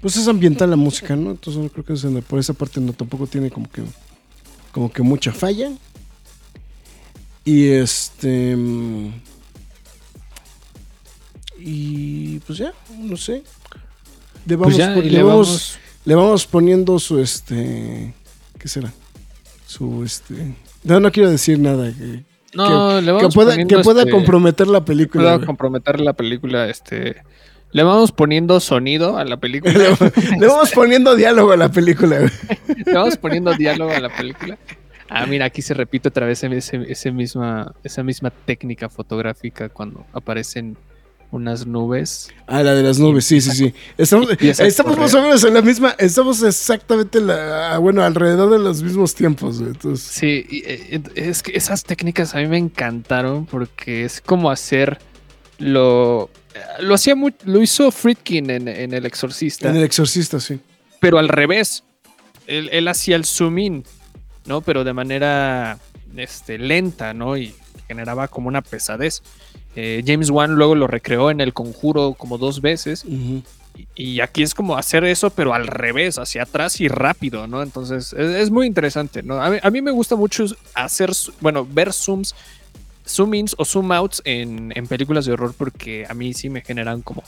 B: Pues es ambiental la música, ¿no? Entonces creo que por esa parte no tampoco tiene como que como que mucha falla. Y este y pues ya, no sé. Le vamos,
C: Pues ya,
B: pon-
C: y
B: le
C: le
B: vamos-
C: vamos.
B: le vamos poniendo su este ¿qué será? Su este no, no quiero decir nada que,
C: No,
B: que,
C: le vamos
B: que pueda, que pueda
C: este,
B: comprometer la película.
C: pueda comprometer la película, este. Le vamos poniendo sonido a la película.
B: Le, le vamos poniendo diálogo a la película.
C: Le vamos poniendo diálogo a la película. Ah, mira, aquí se repite otra vez ese, ese misma, esa misma técnica fotográfica cuando aparecen unas nubes.
B: Ah, la de las nubes, sí, sí, sí. Estamos, estamos más o menos en la misma, estamos exactamente, en la, bueno, alrededor de los mismos tiempos. Entonces,
C: Sí, eh, es que esas técnicas a mí me encantaron porque es como hacer lo. Lo hacía muy, lo hizo Friedkin en, en El Exorcista.
B: en El Exorcista, sí.
C: pero al revés. Él, él hacía el zoom in, ¿no? Pero de manera este, lenta, ¿no? Y generaba como una pesadez. Eh, James Wan luego lo recreó en El Conjuro como dos veces. Y, y aquí es como hacer eso, pero al revés, hacia atrás y rápido, ¿no? Entonces es, es muy interesante, ¿no? A mí, a mí me gusta mucho hacer, bueno, ver zooms, zoom ins o zoom outs en, en películas de horror porque a mí sí me generan como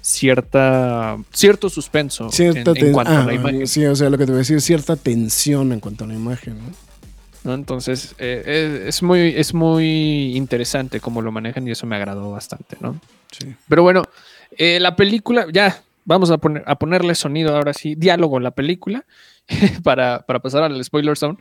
C: cierta, cierto suspenso
B: Cierta
C: en, en cuanto a
B: ah,
C: la imagen.
B: Sí, o sea, lo que te voy a decir, cierta tensión en cuanto a la imagen, ¿no?
C: ¿no? Entonces, eh, es, es muy, es muy interesante cómo lo manejan y eso me agradó bastante, ¿no?
B: Sí.
C: Pero bueno, eh, la película, ya, vamos a, poner, a ponerle sonido ahora sí, diálogo a la película, para, para pasar al spoiler zone.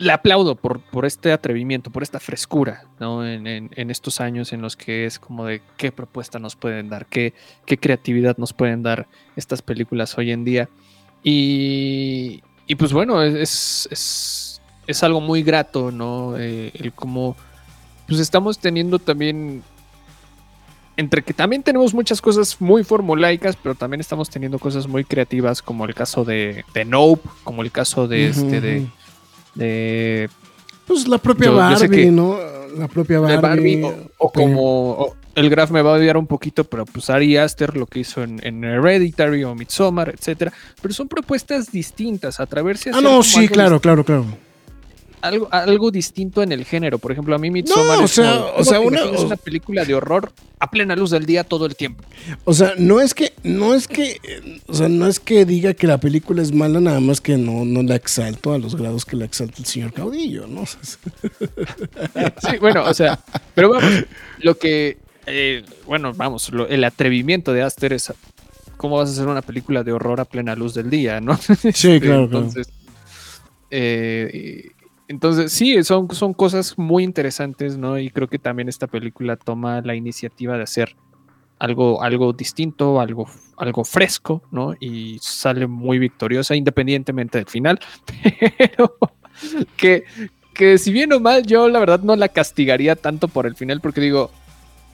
C: Le aplaudo por, por este atrevimiento, por esta frescura, ¿no? En, en- en estos años en los que es como de qué propuesta nos pueden dar, qué, qué creatividad nos pueden dar estas películas hoy en día. Y, y pues bueno, es, es, es algo muy grato, ¿no? Eh, el cómo pues estamos teniendo también entre que también tenemos muchas cosas muy formulaicas, pero también estamos teniendo cosas muy creativas, como el caso de, de Nope, como el caso de
B: Ujú,
C: este de, de,
B: Pues la propia
C: Yo-
B: Barbie, ¿no? La propia
C: de
B: Barbie.
C: Barbie, o, o como o- el Graf me va a odiar un poquito, pero pues Ari Aster lo que hizo en, en Hereditary o Midsommar, etcétera, pero son propuestas distintas, a
B: Ah,
C: hacer
B: no,
C: como
B: sí, claro, claro, claro.
C: Algo, algo distinto en el género. Por ejemplo, a mí Midsommar
B: No, o
C: es
B: sea,
C: como,
B: o
C: ¿cómo
B: sea, una-
C: una película de horror a plena luz del día todo el tiempo.
B: O sea, no es que, no es que, eh, o sea, no es que diga que la película es mala, nada más que no, no la exalto a los grados que la exalta el señor Caudillo, ¿no? Es-
C: Sí, bueno, o sea, pero vamos, lo que, eh, bueno, vamos, lo- el atrevimiento de Aster es cómo vas a hacer una película de horror a plena luz del día, ¿no?
B: Sí, claro, claro.
C: Entonces, eh, y- entonces sí, son, son cosas muy interesantes, ¿no? Y creo que también esta película toma la iniciativa de hacer algo, algo distinto, algo, algo fresco, ¿no? Y sale muy victoriosa, independientemente del final. Pero que, que si bien o mal, yo la verdad no la castigaría tanto por el final, porque digo,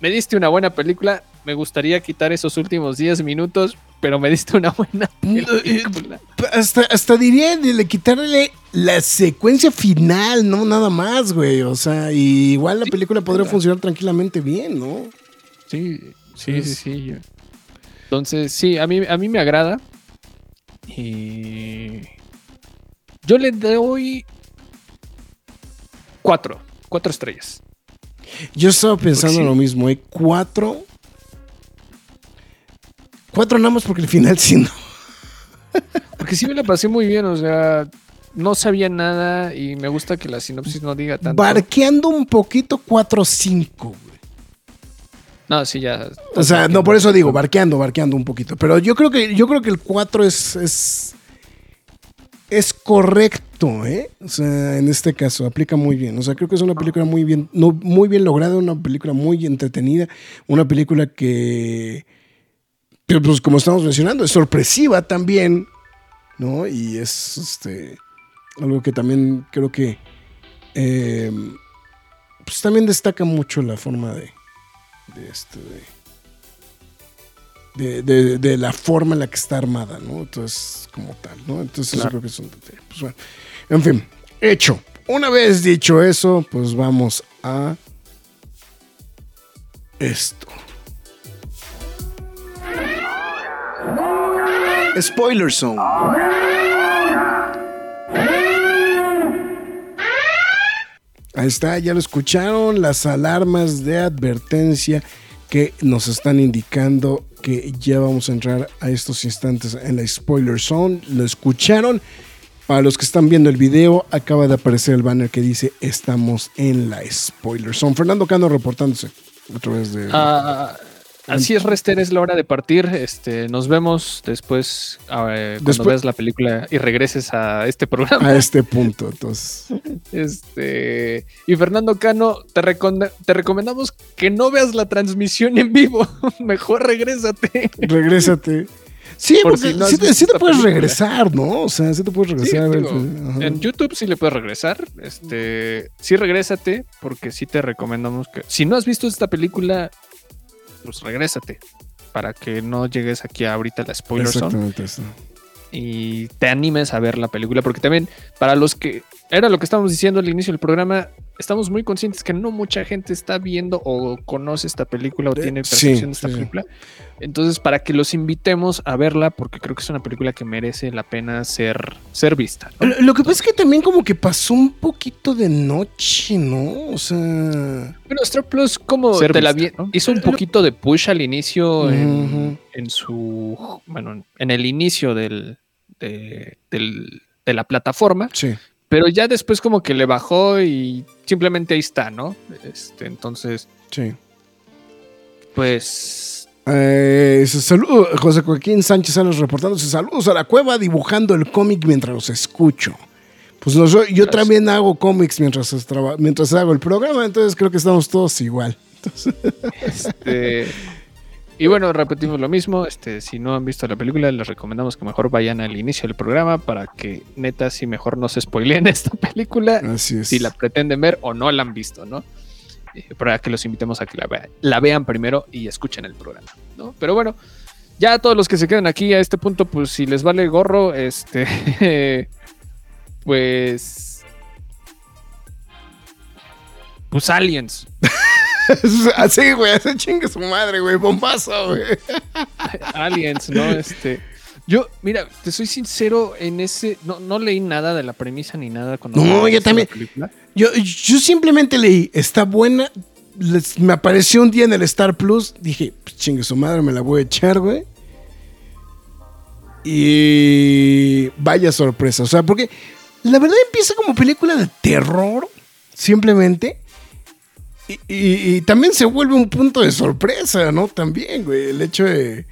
C: me diste una buena película, me gustaría quitar esos últimos 10 minutos, pero me diste una buena película.
B: hasta, hasta diría de le quitarle la secuencia final, no nada más, güey. O sea, y igual la
C: Sí,
B: película podría funcionar tranquilamente bien, ¿no?
C: Sí, sí, sí, sí. Entonces, sí, a mí, a mí me agrada. Y yo le doy cuatro, cuatro estrellas.
B: Yo estaba pensando
C: sí.
B: lo mismo, hay cuatro. Cuatro nada más porque el final sí no.
C: Porque sí me la pasé muy bien, o sea, no sabía nada y me gusta que la sinopsis no diga tanto.
B: Barqueando un poquito, cuatro cinco, güey.
C: No, sí, ya.
B: O sea, no, por eso digo, barqueando, barqueando un poquito. Pero yo creo que, yo creo que el 4 es, es, es correcto, ¿eh? O sea, en este caso, aplica muy bien. O sea, creo que es una película muy bien, no, muy bien lograda, una película muy entretenida, una película que, que, pues como estamos mencionando, es sorpresiva también, ¿no? Y es este algo que también creo que eh, pues también destaca mucho la forma de, de este de, de, de- de la forma en la que está armada, ¿no? Entonces, como tal, ¿no? Entonces, eso
C: Claro.
B: creo que es un detalle. Pues bueno, en fin, hecho. Una vez dicho eso, pues vamos a esto. Spoiler Zone. Ahí está, ya lo escucharon, las alarmas de advertencia que nos están indicando que ya vamos a entrar a estos instantes en la spoiler zone. Lo escucharon. Para los que están viendo el video, acaba de aparecer el banner que dice estamos en la spoiler zone. Fernando Cano reportándose a través de...
C: Ah, Así es, Rester, es la hora de partir. Este, nos vemos después cuando
B: Después-
C: veas la película y regreses a este programa.
B: a este punto. Entonces,
C: Este, y Fernando Cano, te, recom- te recomendamos que no veas la transmisión en vivo. Mejor regrésate.
B: regrésate. Sí,
C: Por
B: porque
C: si no
B: sí, te, sí puedes
C: película.
B: regresar, ¿no? O sea, sí te puedes regresar.
C: digo,
B: ajá.
C: en YouTube sí le puedes regresar. Este, sí regrésate, porque sí te recomendamos que. Si no has visto esta película, pues regrésate. Para que no llegues aquí ahorita a la spoiler zone.
B: Exactamente eso.
C: y te animes a ver la película, porque también para los que era lo que estábamos diciendo al inicio del programa, estamos muy conscientes que no mucha gente está viendo o conoce esta película o tiene
B: sí,
C: percepción de esta
B: sí.
C: película. Entonces, para que los invitemos a verla, porque creo que es una película que merece la pena ser, ser vista. ¿no?
B: Lo, lo que pasa es que también como que pasó un poquito de noche, ¿no? O sea...
C: Bueno, Star Plus como Ser te la vista, vi- ¿no? hizo un poquito de push al inicio en, en su bueno, en el inicio del, de, del- de la plataforma.
B: Sí.
C: Pero ya después como que le bajó y simplemente ahí está, ¿no? Este, entonces,
B: Sí.
C: pues...
B: Eh, saludos, José Joaquín Sánchez Salas reportándose. Saludos a la cueva dibujando el cómic mientras los escucho. Pues no yo también hago cómics mientras, mientras hago el programa, entonces creo que estamos todos igual.
C: Este, y bueno, repetimos lo mismo. Este, si no han visto la película, les recomendamos que mejor vayan al inicio del programa para que neta, si mejor no se spoileen esta película,
B: Así es.
C: si la pretenden ver o no la han visto, ¿no? Eh, para que los invitemos a que la vean, la vean primero y escuchen el programa, ¿no? Pero bueno, ya todos los que se quedan aquí a este punto, pues si les vale gorro, este, pues, pues aliens,
B: Así, güey, así chingue su madre, güey, bombazo, güey.
C: aliens, ¿no? Este, yo, mira, te soy sincero en ese, no, no leí nada de la premisa ni nada cuando
B: No, yo también. Yo, yo simplemente leí, está buena. les- me apareció un día en el Star Plus. Dije, pues chingue su madre, me la voy a echar, güey. Y vaya sorpresa. O sea, porque la verdad empieza como película de terror, simplemente. Y, y- y también se vuelve un punto de sorpresa, ¿no? También, güey. El hecho de.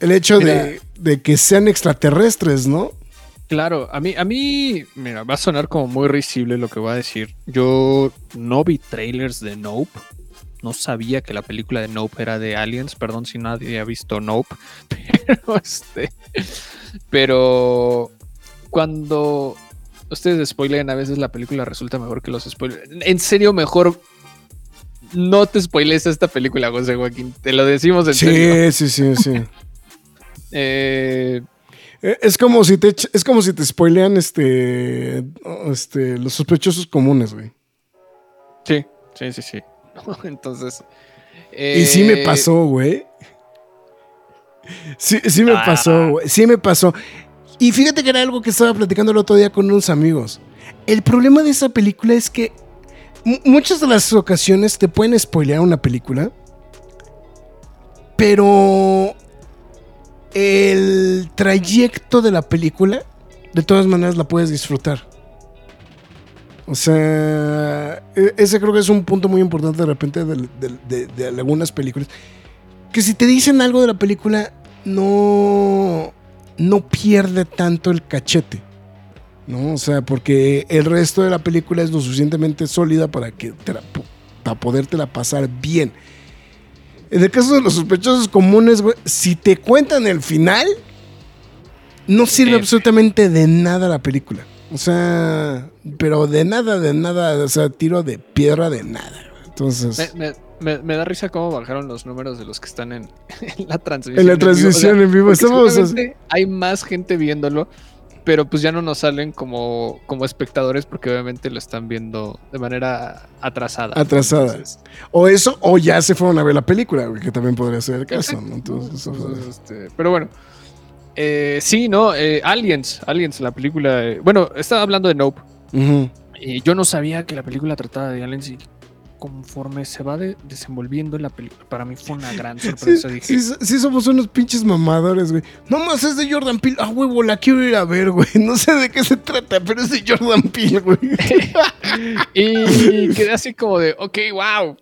B: El hecho de, de que sean extraterrestres, ¿no?
C: Claro, a mí, a mí, mira, va a sonar como muy risible lo que voy a decir. Yo no vi trailers de Nope. No sabía que la película de Nope era de Aliens. Perdón si nadie ha visto Nope. Pero este. Pero cuando ustedes spoilean, a veces la película resulta mejor que los spoilers. En serio, mejor no te spoiles esta película, José Joaquín. Te lo decimos en serio.
B: Sí, sí, sí, sí.
C: Eh,
B: Eh, Es como si te es como si te spoilean este, este los sospechosos comunes, güey.
C: Sí, sí, sí, sí. Entonces.
B: Y sí me
C: eh,
B: pasó, güey. Sí, sí me
C: Ah.
B: pasó, güey. Sí me pasó. Y fíjate que era algo que estaba platicando el otro día con unos amigos. El problema de esa película es que muchas de las ocasiones te pueden spoilear una película, pero el trayecto de la película, de todas maneras la puedes disfrutar. O sea, e- ese creo que es un punto muy importante de repente de, de- algunas películas. Que si te dicen algo de la película, no, no pierde tanto el cachete. ¿No? O sea, porque el resto de la película es lo suficientemente sólida para que te la para podértela pasar bien. En el caso de los sospechosos comunes, güey, si te cuentan el final, no sirve
C: F.
B: absolutamente de nada la película. O sea, pero de nada, de nada, o sea, tiro de piedra de nada. Entonces,
C: Me, me- me- me da risa cómo bajaron los números de los que están en, en la transmisión.
B: en la
C: vivo. O sea,
B: transmisión en vivo
C: porque
B: estamos...
C: seguramente hay más gente viéndolo, pero pues ya no nos salen como, como espectadores porque obviamente lo están viendo de manera atrasada.
B: Atrasada.
C: Entonces,
B: O eso, o ya se fueron a ver la película, que también podría ser el caso, ¿no? Entonces,
C: este, pero bueno, Eh, sí, no, eh, Aliens, Aliens, la película. eh, bueno, estaba hablando de Nope. Y yo no sabía que la película trataba de aliens y conforme se va de- desenvolviendo en la película, para mí fue una gran
B: Sí,
C: sorpresa. Dije,
B: sí, sí somos unos pinches mamadores, güey. No más es de Jordan Peele. Ah, huevo, la quiero ir a ver, güey. No sé de qué se trata, pero es de Jordan Peele, güey.
C: y quedé así como de, ok, wow.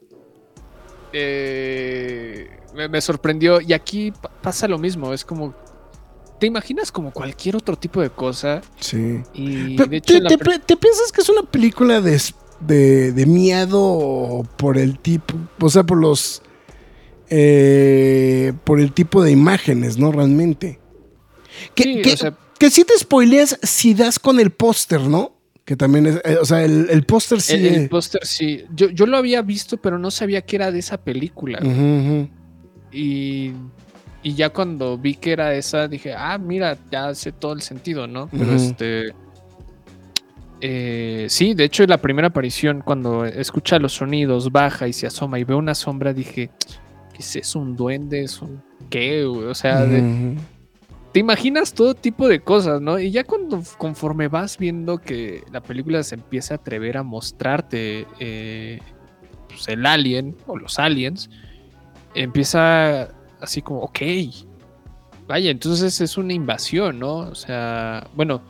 C: Eh, me, me sorprendió. Y aquí pa- pasa lo mismo. Es como, te imaginas como cualquier otro tipo de cosa.
B: Sí.
C: Y de hecho,
B: ¿Te, te piensas que es una película de, de, de miedo por el tipo, o sea, por los, eh, por el tipo de imágenes, ¿no? Realmente. Que,
C: Sí,
B: que,
C: o sea-
B: que sí te spoileas si das con el póster, ¿no? Que también es, eh, o sea, el, el póster sí.
C: el, el
B: eh,
C: póster sí. Yo, yo lo había visto, pero no sabía que era de esa película. Y, y ya cuando vi que era esa, dije, ah, mira, ya hace todo el sentido, ¿no? Pero este. Eh, sí, de hecho, en la primera aparición, cuando escucha los sonidos, baja y se asoma y ve una sombra, dije, ¿qué es eso? ¿Un duende? ¿Es un qué? O sea, de- te imaginas todo tipo de cosas, ¿no? Y ya cuando conforme vas viendo que la película se empieza a atrever a mostrarte eh, pues, el alien o los aliens, empieza así como, ok, vaya, entonces es una invasión, ¿no? O sea, bueno,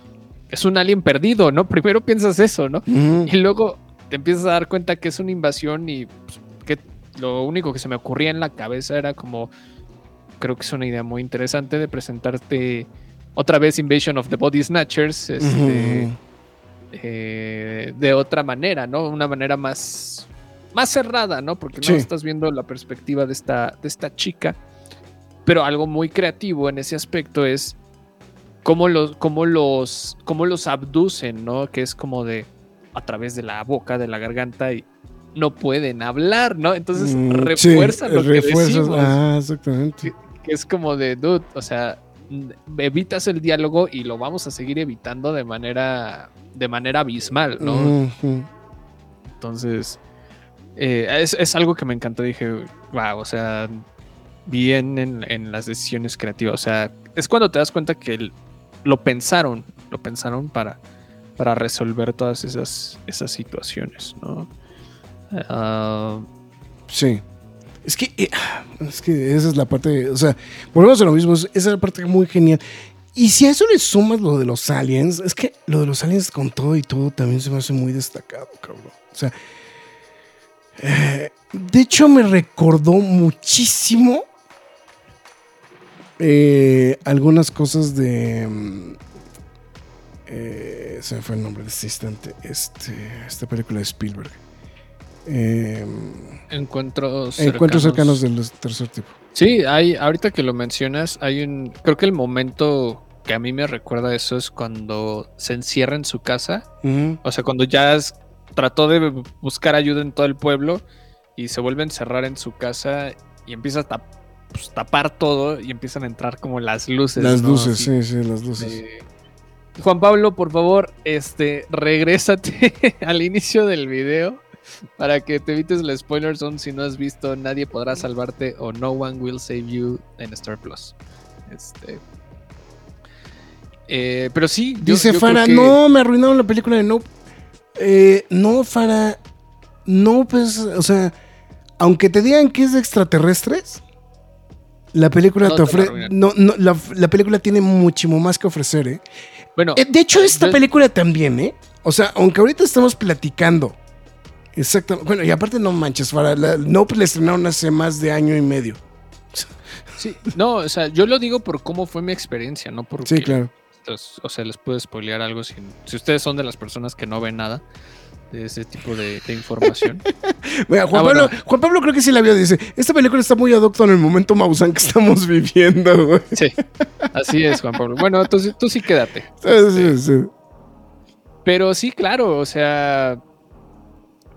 C: es un alien perdido, ¿no? Primero piensas eso, ¿no? Y luego te empiezas a dar cuenta que es una invasión y pues, que lo único que se me ocurría en la cabeza era como, creo que es una idea muy interesante de presentarte otra vez Invasion of the Body Snatchers este, eh, de otra manera, ¿no? Una manera más, más cerrada, ¿no? Porque no estás viendo la perspectiva de esta, de esta chica. Pero algo muy creativo en ese aspecto es cómo los, cómo los, cómo los abducen, ¿no? Que es como de a través de la boca, de la garganta y no pueden hablar, ¿no? Entonces
B: Mm,
C: refuerzan
B: sí,
C: lo que decimos,
B: Ah, exactamente.
C: que es como de, dude, o sea, evitas el diálogo y lo vamos a seguir evitando de manera, de manera abismal, ¿no? Entonces, eh, es, es algo que me encantó. Dije, wow, o sea, bien en, en las decisiones creativas. O sea, es cuando te das cuenta que el- lo pensaron, lo pensaron para, para resolver todas esas, esas situaciones, ¿no? Ah,
B: Sí. Es que, eh, es que esa es la parte, o sea, volvemos a lo mismo, es- esa es la parte muy genial. Y si a eso le sumas lo de los aliens, es que lo de los aliens con todo y todo también se me hace muy destacado, cabrón. O sea, eh, de hecho me recordó muchísimo eh, algunas cosas de... mm, eh, se me fue el nombre de este instante. Este, esta película de Spielberg. Eh,
C: encuentros
B: encuentros cercanos del tercer tipo.
C: Sí, hay, ahorita que lo mencionas, hay un, creo que el momento que a mí me recuerda eso es cuando se encierra en su casa. O sea, cuando ya es- trató de buscar ayuda en todo el pueblo y se vuelve a encerrar en su casa y empieza a tap- pues, tapar todo y empiezan a entrar como las luces.
B: Las
C: ¿no?
B: luces,
C: Así
B: sí, sí, las luces.
C: Juan Pablo, por favor, este, regrésate al inicio del video para que te evites el spoiler zone. Si no has visto, nadie podrá salvarte o no one will save you en Star Plus. Este. eh, pero sí, yo-
B: Dice
C: yo que-
B: no, me arruinaron la película de Nope. Eh, no, Farah, no, pues, o sea, aunque te digan que es de extraterrestres, la película
C: No
B: te ofrece. No, no, la, la película tiene muchísimo más que ofrecer, ¿eh?
C: Bueno,
B: Eh, de hecho, esta
C: yo-
B: película también, ¿eh? O sea, aunque ahorita estamos platicando. Exactamente. Bueno, y aparte no manches, Farah, la, Nope la estrenaron hace más de año y medio.
C: Sí, no, o sea, yo lo digo por cómo fue mi experiencia, no porque,
B: Sí, claro.
C: los- o sea, les puedo spoilear algo sin, si ustedes son de las personas que no ven nada de ese tipo de, de información.
B: Mira, Juan,
C: Ah,
B: Pablo,
C: bueno.
B: Juan Pablo creo que sí la vio. Dice: Esta película está muy adopto en el momento Maussan que estamos viviendo, güey.
C: Sí, así es, Juan Pablo. Bueno, entonces tú sí quédate.
B: Sí, sí, sí.
C: Pero sí, claro, o sea,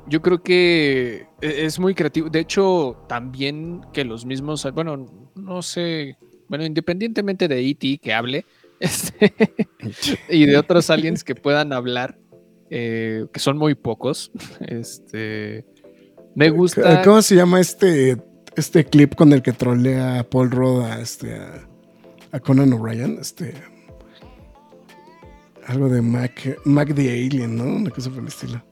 C: yo creo que e- es muy creativo. De hecho, también que los mismos, bueno, no sé, bueno, independientemente de E.T. que hable, este, y de otros aliens que puedan hablar, eh, que son muy pocos, este, me gusta...
B: ¿Cómo se llama este, este clip con el que trolea a Paul Roda este, a, a Conan O'Brien, este. Algo de Mac, Mac the Alien, ¿no? Una cosa por el estilo.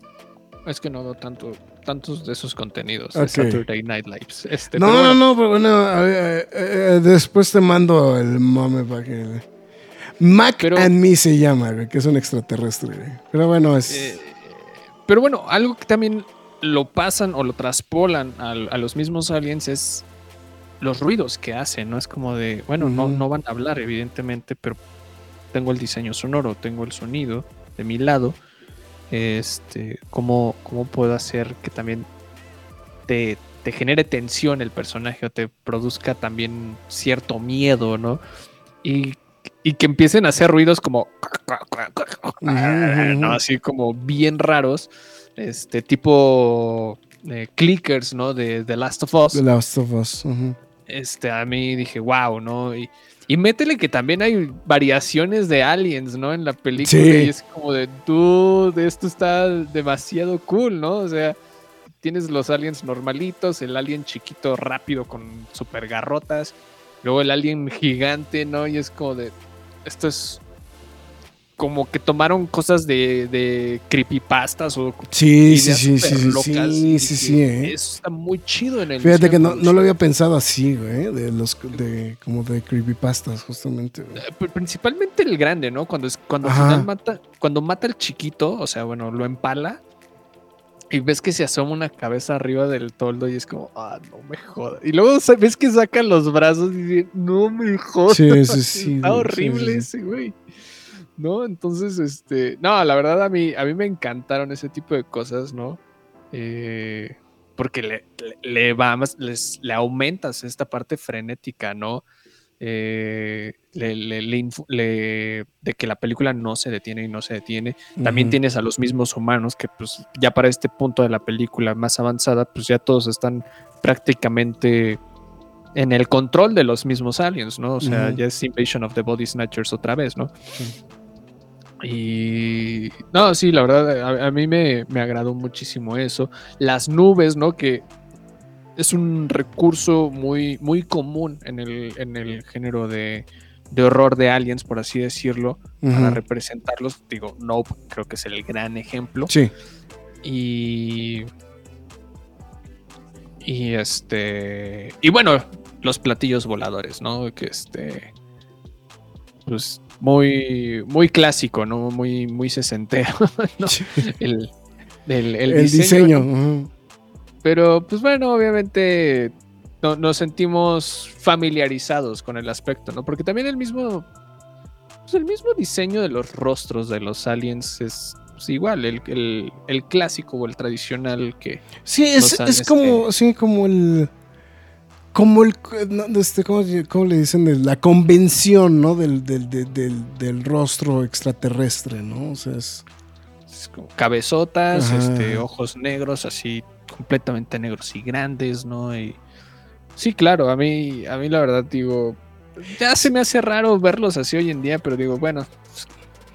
C: Es que no veo tanto, tantos de esos contenidos de Saturday Night Lives. Este,
B: No,
C: pero
B: no, no, pero bueno, a ver, eh, eh, después te mando el mame para que. Mac
C: Pero-
B: and Me se llama, güey, que es un extraterrestre, güey. Pero bueno, es.
C: Eh, pero bueno, algo que también lo pasan o lo traspolan a, los mismos aliens es los ruidos que hacen, ¿no? Es como de, bueno, no, no van a hablar, evidentemente, pero tengo el diseño sonoro, tengo el sonido de mi lado. Este, ¿cómo, cómo puedo hacer que también te, te genere tensión el personaje o te produzca también cierto miedo, ¿no? Y, y que empiecen a hacer ruidos como ¿no? así como bien raros, este tipo eh, clickers, ¿no? De The Last of Us.
B: The Last of Us.
C: Este, a mí dije, wow, ¿no? Y, y métele que también hay variaciones de aliens, ¿no? En la película.
B: Sí.
C: Y es como de, dude, esto está demasiado cool, ¿no? O sea, tienes los aliens normalitos, el alien chiquito rápido con super garrotas, luego el alien gigante, ¿no? Y es como de, esto es como que tomaron cosas de, de creepypastas o
B: Sí, sí,
C: ideas
B: sí, sí, sí,
C: locas,
B: sí, sí, sí, eh.
C: Eso está muy chido en el
B: Fíjate que no, no lo había pensado así, güey, de los de como de creepypastas, justamente. güey.
C: Eh, pr- Principalmente el grande, ¿no? Cuando es cuando final mata, cuando mata al chiquito, o sea, bueno, lo empala y ves que se asoma una cabeza arriba del toldo y es como, ah, no me jodas. Y luego ves que saca los brazos y dice, no me jodas.
B: Sí, sí, sí,
C: Está horrible
B: sí.
C: ese güey. ¿No? Entonces, este, no, la verdad a mí, a mí me encantaron ese tipo de cosas, ¿no? Eh, porque le, le, le va más, les, le aumentas esta parte frenética, ¿no? Eh, le, le- le infu- le- de que la película no se detiene y no se detiene. También tienes a los mismos humanos que pues ya para este punto de la película más avanzada, pues ya todos están prácticamente en el control de los mismos aliens, ¿no? O sea, ya es Invasion of the Body Snatchers otra vez, ¿no? Y no, sí, la verdad, a, a mí me, me agradó muchísimo eso. Las nubes, ¿no? Que es un recurso muy, muy común en el, en el género de, de horror de aliens, por así decirlo, para representarlos. Digo, Nope, creo que es el gran ejemplo.
B: Sí.
C: Y. Y este. Y bueno, los platillos voladores, ¿no? Que este. Pues muy. Muy clásico, ¿no? Muy, muy sesentero, ¿no?
B: Sí.
C: El, el, el
B: El, diseño.
C: Pero, pues bueno, obviamente no- nos sentimos familiarizados con el aspecto, ¿no? Porque también el mismo. Pues el mismo diseño de los rostros de los aliens es pues, igual, el, el- el clásico o el tradicional que.
B: Sí, es, es como, sí, como el. Como el. no, este, ¿cómo, cómo le dicen? La convención, ¿no? Del, del, del, del- del rostro extraterrestre, ¿no? O sea, es.
C: es como cabezotas,
B: Ajá.
C: este, ojos negros, así completamente negros y grandes, ¿no? Y sí, claro, a mí, a mí la verdad digo, ya se me hace raro verlos así hoy en día, pero digo, bueno, pues,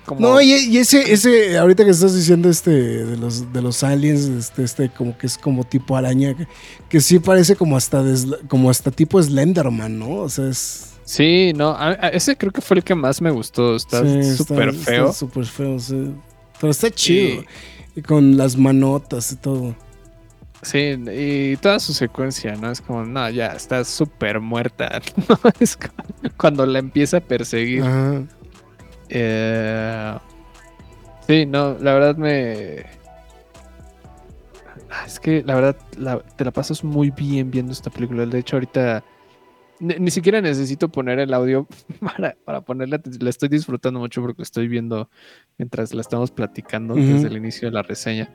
C: como
B: No, y, y ese, ese, ahorita que estás diciendo este de los, de los aliens, este, este, como que es como tipo araña, que, que sí parece como hasta des- como hasta tipo Slenderman, ¿no? O sea, es.
C: Sí, no, a- a- ese creo que fue el que más me gustó. Está súper feo.
B: Está súper feo, sí. Pero está chido.
C: Y-
B: Y con las manotas y todo.
C: Sí, y toda su secuencia, ¿no? Es como, no, ya, está súper muerta. ¿no? Es cu- cuando la empieza a perseguir.
B: Ajá.
C: Eh, sí, no, la verdad me... Ah, Es que la verdad la- te la pasas muy bien viendo esta película. De hecho, ahorita ni, ni siquiera necesito poner el audio para, para ponerla. La estoy disfrutando mucho porque estoy viendo mientras la estamos platicando desde el inicio de la reseña.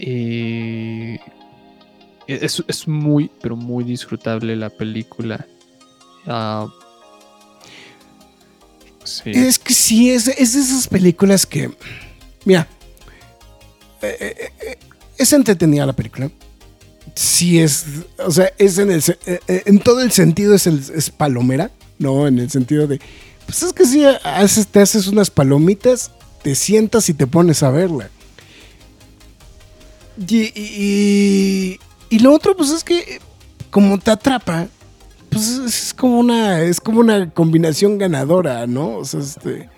C: Y es, es muy, pero muy disfrutable la película. Ah.
B: Es que sí, es, es de esas películas que. Mira. eh, eh, eh, es entretenida la película. Sí es. O sea, es en el. eh, eh, en todo el sentido es, el, es palomera. No, en el sentido de. Pues es que sí, haces, te haces unas palomitas, te sientas y te pones a verla. Y, y, y lo otro, pues es que. Como te atrapa. pues es como una, es como una combinación ganadora, ¿no? O sea, este.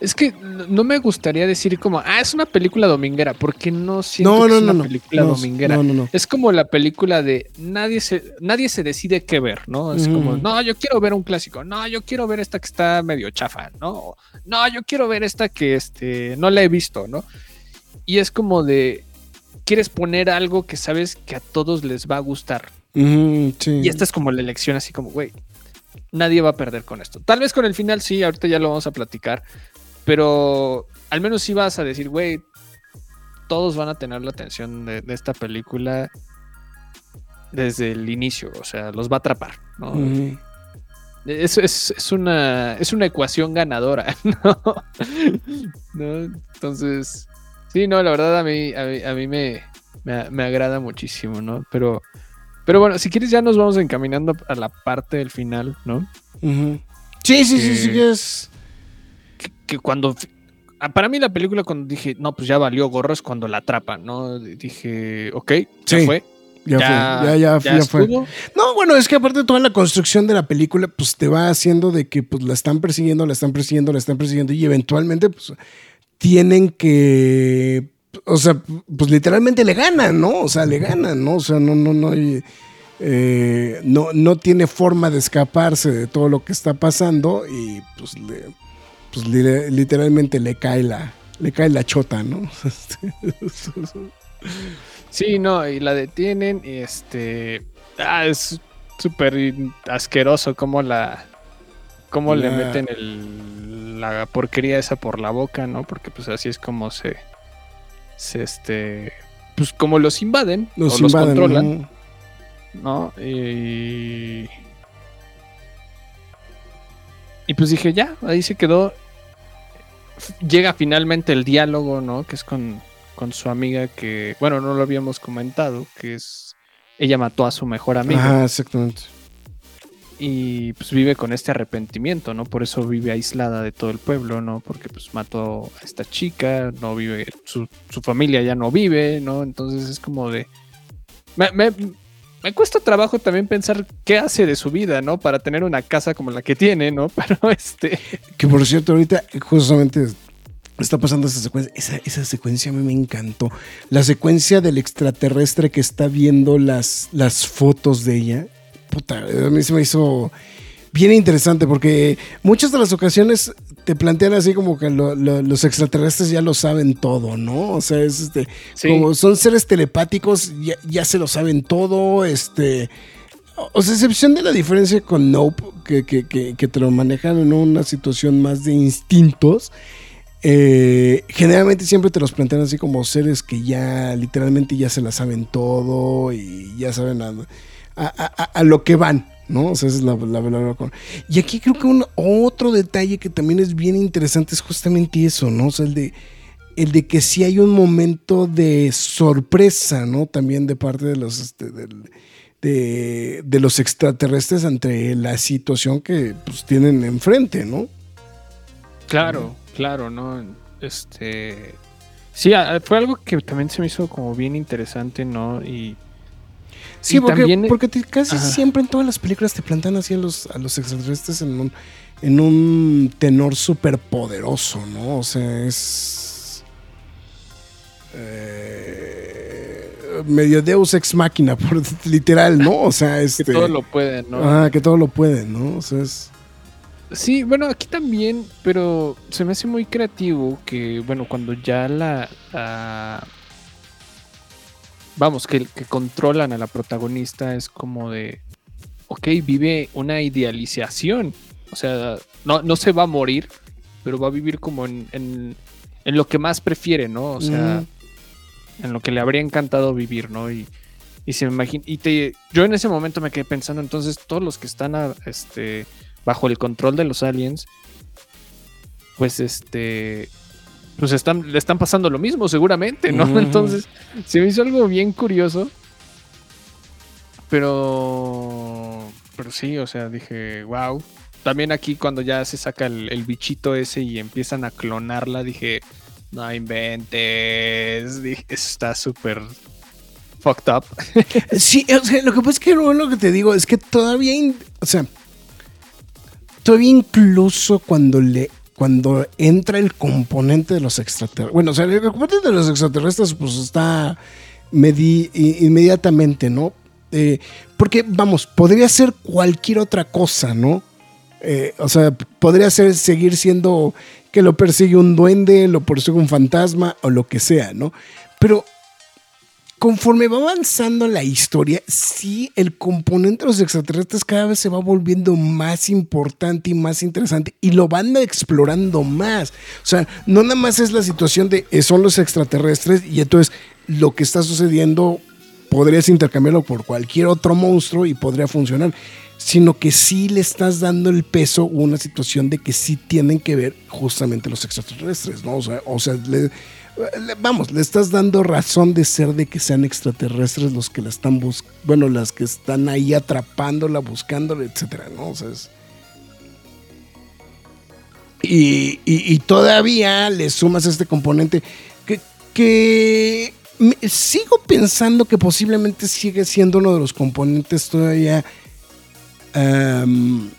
C: Es que no me gustaría decir como, ah, es una película dominguera, porque no siento
B: No,
C: que
B: no,
C: es
B: no,
C: una película dominguera.
B: no, no, no.
C: Es como la película de nadie se, nadie se decide qué ver, ¿no? Es como,
B: Ujú.
C: no, yo quiero ver un clásico, no, yo quiero ver esta que está medio chafa, ¿no? No, yo quiero ver esta que este, no la he visto, ¿no? Y es como de, quieres poner algo que sabes que a todos les va a gustar.
B: Sí.
C: Y esta es como la elección, así como, güey, nadie va a perder con esto. Tal vez con el final sí, ahorita ya lo vamos a platicar, pero al menos sí vas a decir, güey, todos van a tener la atención de, de esta película desde el inicio, o sea, los va a atrapar, ¿no? Es, es- es una, es una ecuación ganadora, ¿no? ¿No? Entonces, sí, no, la verdad a mí, a mí, a mí me, me, me agrada muchísimo, ¿no? Pero, pero bueno, si quieres ya nos vamos encaminando a la parte del final, ¿no?
B: Sí, sí, sí, sí,
C: Que-
B: es.
C: Que, que cuando... ah, Para mí la película cuando dije, no, pues ya valió gorro es cuando la atrapan, ¿no? Dije, ok, ya
B: Sí,
C: fue.
B: Ya, fue, ya, ya, ya fue. No, bueno, es que aparte toda la construcción de la película, pues te va haciendo de que pues la están persiguiendo, la están persiguiendo, la están persiguiendo y eventualmente pues tienen que, o sea, pues literalmente le ganan, ¿no? O sea, le ganan, ¿no? O sea, no, no, no hay, eh, no, no tiene forma de escaparse de todo lo que está pasando y pues, le- pues li- literalmente le cae la, le cae la chota, ¿no?
C: Sí, no, y la detienen y este... Ah, es súper asqueroso cómo la... Cómo le meten el, la porquería esa por la boca, ¿no? Porque pues así es como se... se este... Pues como los invaden
B: Los
C: o los controlan,
B: ¿no?
C: ¿no? Y... Y pues dije, ya, ahí se quedó. Llega finalmente el diálogo, ¿no? Que es con, con su amiga que, bueno, no lo habíamos comentado, que es, ella mató a su mejor amigo
B: Ajá, exactamente.
C: Y pues vive con este arrepentimiento, ¿no? Por eso vive aislada de todo el pueblo, ¿no? Porque pues mató a esta chica, no vive, su, su familia ya no vive, ¿no? Entonces es como de... Me, me- me cuesta trabajo también pensar qué hace de su vida, ¿no? Para tener una casa como la que tiene, ¿no? Pero este...
B: Que por cierto, ahorita justamente está pasando esa secuencia. Esa, esa secuencia a mí me encantó. La secuencia del extraterrestre que está viendo las, las fotos de ella. Puta, a mí se me hizo bien interesante porque muchas de las ocasiones te plantean así como que lo- lo- los extraterrestres ya lo saben todo, ¿no? O sea, es este,
C: Sí.
B: como son seres telepáticos, ya, ya se lo saben todo, este... O sea, excepción de la diferencia con Nope, que, que, que, que te lo manejan en una situación más de instintos, eh, generalmente siempre te los plantean así como seres que ya literalmente ya se la saben todo y ya saben a, a- lo que van, ¿no? O sea, esa es la, la palabra con- Y aquí creo que un, otro detalle que también es bien interesante es justamente eso, ¿no? O sea, el de, el de que sí hay un momento de sorpresa, ¿no? También de parte de los, este, de, de los extraterrestres ante la situación que pues, tienen enfrente, ¿no?
C: Claro, claro, ¿no? Este... Sí, fue algo que también se me hizo como bien interesante, ¿no? Y
B: Sí,
C: Y
B: porque,
C: también-
B: porque te- casi
C: Ajá.
B: siempre en todas las películas te plantean así a los, a los extraterrestres en un, en un tenor súper poderoso, ¿no? O sea, es. eh, medio Deus ex máquina, literal, ¿no? O sea,
C: que
B: este.
C: todo lo pueden, ¿no?
B: Ah, que todo lo pueden, ¿no? O sea, es.
C: Sí, bueno, aquí también, pero se me hace muy creativo que, bueno, cuando ya la... la- vamos, que, que controlan a la protagonista es como de, ok, vive una idealización, o sea, no, no se va a morir, pero va a vivir como en, en, en lo que más prefiere, ¿no? O sea, en lo que le habría encantado vivir, ¿no? Y, y se me imagina, y te, yo en ese momento me quedé pensando, entonces todos los que están a- este, bajo el control de los aliens, pues este, pues están, le están pasando lo mismo seguramente, ¿no? Entonces, se me hizo algo bien curioso, pero, pero sí, o sea, dije, wow. También aquí cuando ya se saca el, el bichito ese y empiezan a clonarla, dije, no inventes, dije, eso está súper fucked up.
B: Sí, o sea, lo que pasa es que lo, lo que te digo es que todavía, o sea, todavía incluso cuando le cuando entra el componente de los extraterrestres, bueno, o sea, el componente de los extraterrestres pues está medi- inmediatamente, ¿no? Eh, porque, vamos, podría ser cualquier otra cosa, ¿no? Eh, o sea, podría ser seguir siendo que lo persigue un duende, lo persigue un fantasma o lo que sea, ¿no? Pero conforme va avanzando la historia, sí, el componente de los extraterrestres cada vez se va volviendo más importante y más interesante y lo van explorando más. O sea, no nada más es la situación de eh, son los extraterrestres y entonces lo que está sucediendo podrías intercambiarlo por cualquier otro monstruo y podría funcionar, sino que sí le estás dando el peso a una situación de que sí tienen que ver justamente los extraterrestres, ¿no? O sea, o sea le- le- vamos, le estás dando razón de ser de que sean extraterrestres los que la están buscando, bueno, las que están ahí atrapándola, buscándola, etcétera, ¿no? O sea, es- y, y- todavía le sumas este componente que, que sigo pensando que posiblemente sigue siendo uno de los componentes todavía am,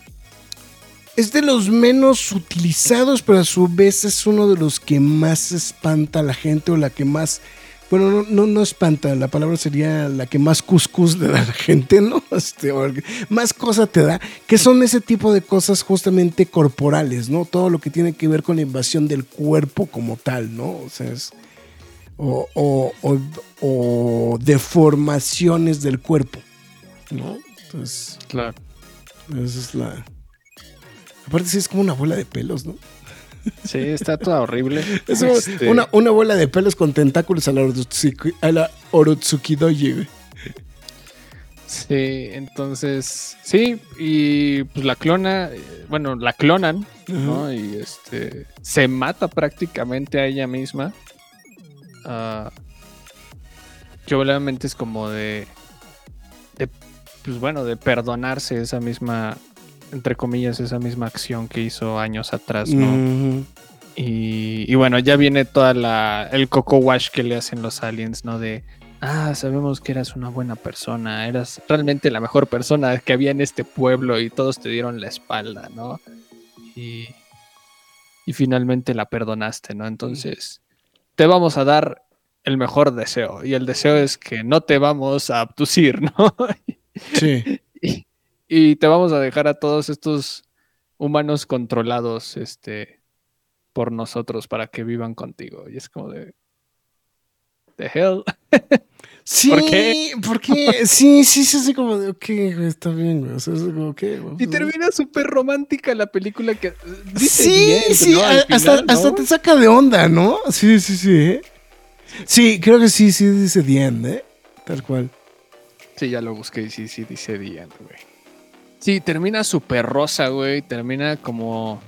B: es de los menos utilizados, pero a su vez es uno de los que más espanta a la gente o la que más, bueno, no, no, no espanta, la palabra sería la que más cuscús le da a la gente, ¿no? Este, más cosa te da, que son ese tipo de cosas justamente corporales, ¿no? Todo lo que tiene que ver con la invasión del cuerpo como tal, ¿no? O sea, es... O, o- o- o deformaciones del cuerpo, ¿no? Entonces,
C: Claro.
B: esa es la... Aparte sí es como una bola de pelos, ¿no?
C: Sí, está toda horrible.
B: Es
C: Este,
B: una, una bola de pelos con tentáculos a la, Orotsuki, a la güey.
C: Sí, entonces, sí, y pues la clona, eh, bueno, la clonan, ¿no? Y este, se mata prácticamente a ella misma. Que obviamente es como de, de, pues bueno, de perdonarse esa misma, entre comillas, esa misma acción que hizo años atrás, ¿no? Y bueno, ya viene toda la el coco wash que le hacen los aliens, ¿no? De ah, sabemos que eras una buena persona, eras realmente la mejor persona que había en este pueblo y todos te dieron la espalda, ¿no? Y, y finalmente la perdonaste, ¿no? Entonces, te vamos a dar el mejor deseo. Y el deseo es que no te vamos a abducir, ¿no?
B: Sí.
C: Y, te vamos a dejar a todos estos humanos controlados este por nosotros para que vivan contigo y es como de the hell
B: Sí,
C: ¿Por qué?
B: porque sí, sí, sí, así como de, ok, está bien, güey. O sea, es como, ok, güey.
C: y termina súper romántica la película que dice
B: Sí,
C: bien,
B: sí,
C: ¿no? Al
B: hasta,
C: final, ¿no?
B: hasta te saca de onda, ¿no? Sí, sí, sí. ¿eh? Sí, creo que sí, sí dice The End, ¿eh? Tal cual.
C: sí ya lo busqué y sí sí dice the end, güey sí termina súper rosa güey termina como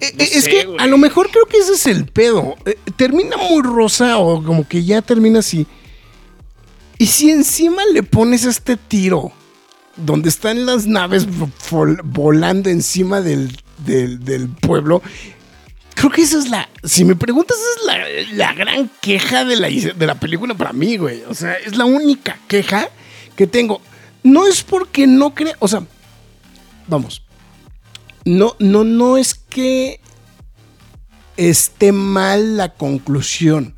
B: Eh,
C: No
B: eh, es
C: sé,
B: que a lo mejor creo que ese es el pedo. Eh, termina muy rosa o como que ya termina así. Y si encima le pones este tiro donde están las naves vol- volando encima del, del- del pueblo, creo que esa es la. Si me preguntas, esa es la, la gran queja de la, de la película para mí, güey. O sea, es la única queja que tengo. No es porque no crea. O sea, vamos. No, no, no es que esté mal la conclusión,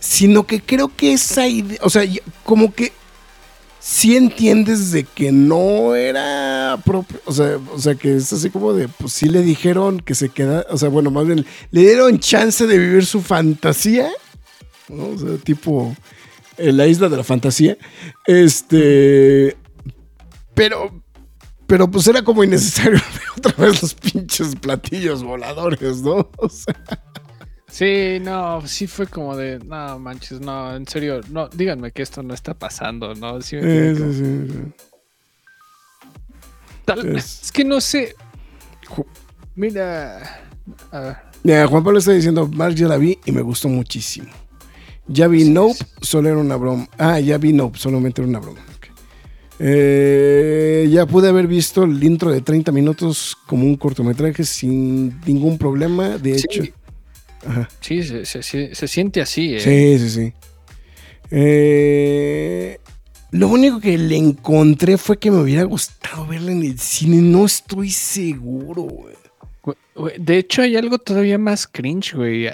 B: sino que creo que esa idea, o sea, como que sí entiendes de que no era propio, o sea, o sea, que es así como de, pues sí le dijeron que se queda, o sea, bueno, más bien, le dieron chance de vivir su fantasía, ¿no? O sea, tipo en la isla de la fantasía, este, pero, pero pues era como innecesario ver otra vez los pinches platillos voladores, ¿no? O sea,
C: Sí, no, sí fue como de, no manches, no, en serio, no, díganme que esto no está pasando, ¿no? Sí
B: sí,
C: como,
B: sí, sí.
C: tal-
B: es-
C: es que no sé, mira, a ver,
B: Mira, Juan Pablo está diciendo, Mark ya la vi y me gustó muchísimo. Ya vi
C: Sí,
B: Nope,
C: sí.
B: solo era una broma. Ah, ya vi Nope, solamente era una broma. Eh, ya pude haber visto el intro de 30 minutos como un cortometraje sin ningún problema. De
C: Sí.
B: hecho, ajá.
C: sí, se, se- se- se siente así, ¿eh?
B: Sí, sí, sí. Eh, lo único que le encontré fue que me hubiera gustado verla en el cine. No estoy seguro, güey.
C: De hecho, hay algo todavía más cringe, güey.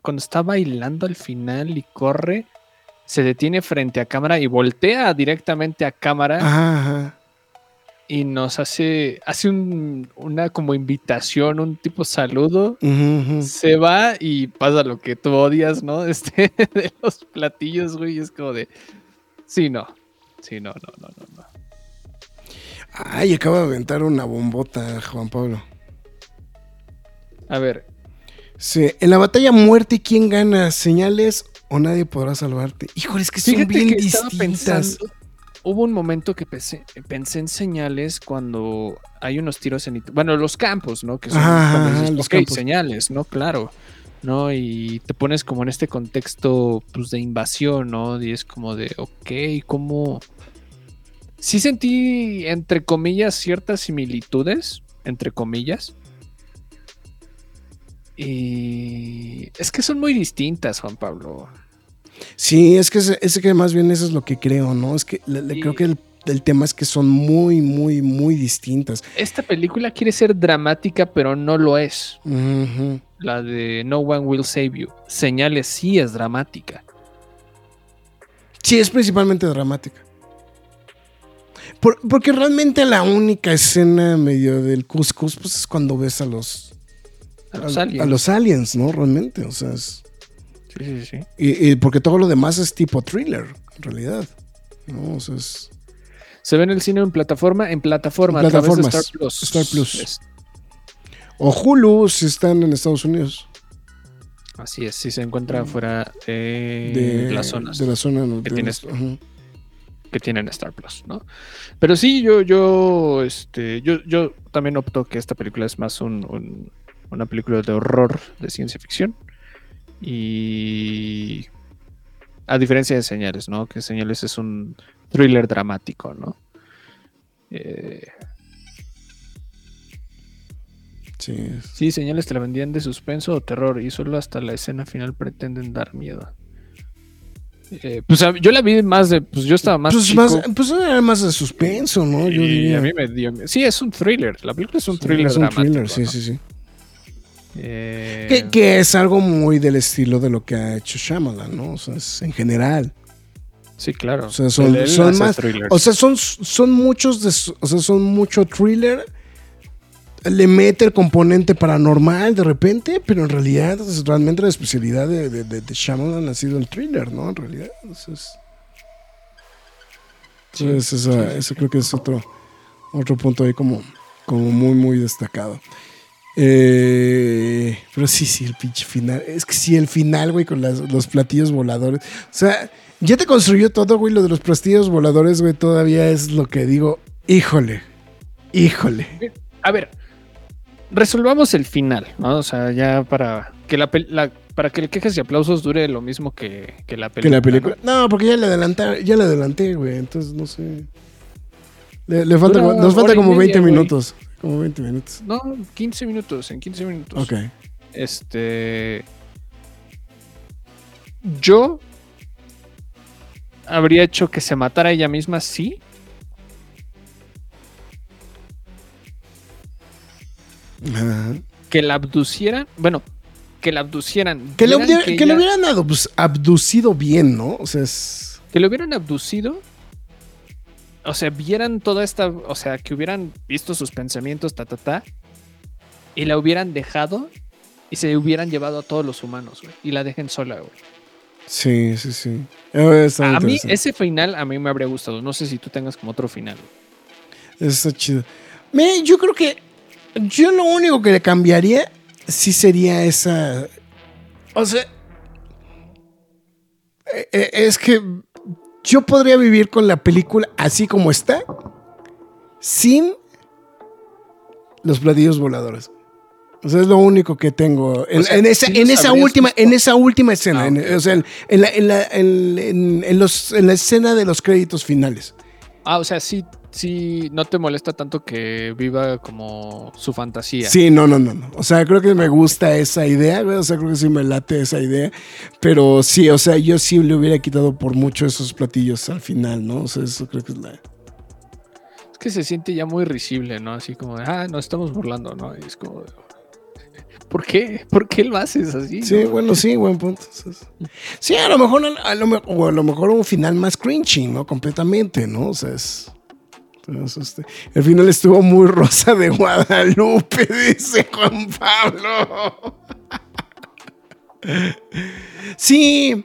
C: Cuando está bailando al final y corre, se detiene frente a cámara y voltea directamente a cámara
B: Ajá,
C: y nos hace, hace un- una como invitación, un tipo saludo. Se va y pasa lo que tú odias, ¿no? Este, de los platillos, güey. Es como de. Sí, no. Sí, no, no, no, no. no.
B: Ay, acaba de aventar una bombota, Juan Pablo.
C: A ver,
B: Sí, en la batalla muerte, ¿quién gana? ¿Señales o nadie podrá salvarte? Híjole, es que son
C: Fíjate
B: bien
C: que estaba
B: distintas.
C: pensando. Hubo un momento que pensé, pensé en señales cuando hay unos tiros en. Bueno, los campos, ¿no? Que son
B: ajá,
C: dices,
B: los
C: "Ok,
B: campos".
C: señales, ¿no? Claro. ¿No? Y te pones como en este contexto pues, de invasión, ¿no? Y es como de, ok, ¿cómo? Sí sentí, entre comillas, ciertas similitudes, entre comillas. Y es que son muy distintas, Juan Pablo.
B: Sí, es que, es, es que más bien eso es lo que creo, ¿no? Es que le- le-
C: Sí.
B: creo que el, el tema es que son muy, muy, muy distintas.
C: Esta película quiere ser dramática, pero no lo es. La de No One Will Save You. Señales sí es dramática.
B: Sí, es principalmente dramática. Por- porque realmente la única escena medio del Cuscus, pues es cuando ves a los,
C: A los
B: a,
C: aliens.
B: a los aliens, ¿no? Realmente, o sea, es-
C: Sí, sí, sí.
B: y, y porque todo lo demás es tipo thriller, en realidad. ¿no? O sea, es-
C: Se ve en el cine en plataforma, en plataforma,
B: En
C: a través de
B: plataformas.
C: Star Plus.
B: Star Plus.
C: Es-
B: o Hulu si están en Estados Unidos.
C: así es, sí se encuentra fuera de,
B: De
C: las zonas
B: De la zona
C: que
B: de-
C: tienes. que tienen Star Plus, ¿no? Pero sí, yo, yo, este, yo, yo también opto que esta película es más un- un- una película de horror de ciencia ficción. Y a diferencia de Señales, ¿no? Que Señales es un thriller dramático, ¿no? Eh,
B: Sí,
C: sí, Señales te la vendían de suspenso o terror y solo hasta la escena final pretenden dar miedo. Eh, pues a- yo la vi más de, pues yo estaba más
B: pues,
C: chico.
B: más, pues era más de suspenso, ¿no? Yo
C: y
B: diría.
C: a mí me dio miedo. Sí, es un thriller. La película es un
B: Sí,
C: thriller
B: es un
C: dramático.
B: thriller, sí,
C: ¿no?
B: sí, sí.
C: Eh,
B: Que, que es algo muy del estilo de lo que ha hecho Shyamalan, ¿no? O sea, es en general.
C: Sí, claro.
B: O sea, son,
C: Él-
B: son más. O sea, son, son muchos de. O sea, son mucho thriller. Le mete el componente paranormal de repente, pero en realidad, es realmente la especialidad de, de, de- de Shyamalan ha sido el thriller, ¿no? En realidad. Entonces,
C: Sí,
B: entonces esa-
C: sí, sí,
B: eso creo que es otro, otro punto ahí como, como muy, muy destacado. Eh, pero sí, sí, el pinche final. Es que sí, el final, güey, con las- los platillos voladores. O sea, ya te construyó todo, güey, lo de los platillos voladores, güey, todavía es lo que digo. Híjole, híjole.
C: A ver, resolvamos el final, ¿no? O sea, ya para que la, la- para que el quejes y aplausos dure lo mismo que, que la película.
B: Que la película.
C: ¿no?
B: Porque ya le adelanté, ya le adelanté, güey, entonces no sé. Le, le falta, nos falta como 20
C: media, güey.
B: minutos. Como 20 minutos.
C: No, 15 minutos, en 15 minutos.
B: Ok.
C: Este. Yo habría hecho que se matara ella misma, sí. Que la abducieran. Bueno, que la abducieran.
B: Que, le, hubiera- que le
C: ella-
B: hubieran abducido bien, ¿no? O sea, es.
C: que lo hubieran abducido. O sea, vieran toda esta. O sea, que hubieran visto sus pensamientos, ta, ta, ta. Y la hubieran dejado. Y se hubieran llevado a todos los humanos, güey. Y la dejen sola, güey.
B: Sí, sí, sí. Eh, está
C: A mí, ese final a mí me habría gustado. No sé si tú tengas como otro final. güey.
B: Está chido. Me, yo creo que. Yo lo único que le cambiaría sí sería esa. O sea. eh, eh, Es que yo podría vivir con la película así como está. Sin los platillos voladores. O sea, es lo único que tengo. En,
C: O sea,
B: en esa,
C: ¿sí
B: en
C: los
B: esa
C: habrías
B: última,
C: visto?
B: en esa última escena.
C: Ah,
B: en- o sea, en, en la, en, la, en- en- en los, en la escena de los créditos finales.
C: Ah, o sea, sí, sí, no te molesta tanto que viva como su fantasía.
B: Sí, no, no, no, no. O sea, creo que me gusta esa idea. O sea, creo que sí me late esa idea. Pero sí, o sea, yo sí le hubiera quitado por mucho esos platillos al final, ¿no? O sea, eso creo que es la.
C: Es que se siente ya muy risible, ¿no? Así como de, ah, nos estamos burlando, ¿no? Y es como, ¿por qué? ¿Por qué lo haces así?
B: Sí,
C: no?
B: bueno, sí, buen punto. Sí, a lo mejor, a lo, me- o a lo mejor un final más cringy, ¿no? Completamente, ¿no? O sea, es. Entonces, este, el final estuvo muy rosa de Guadalupe, dice Juan Pablo. Sí.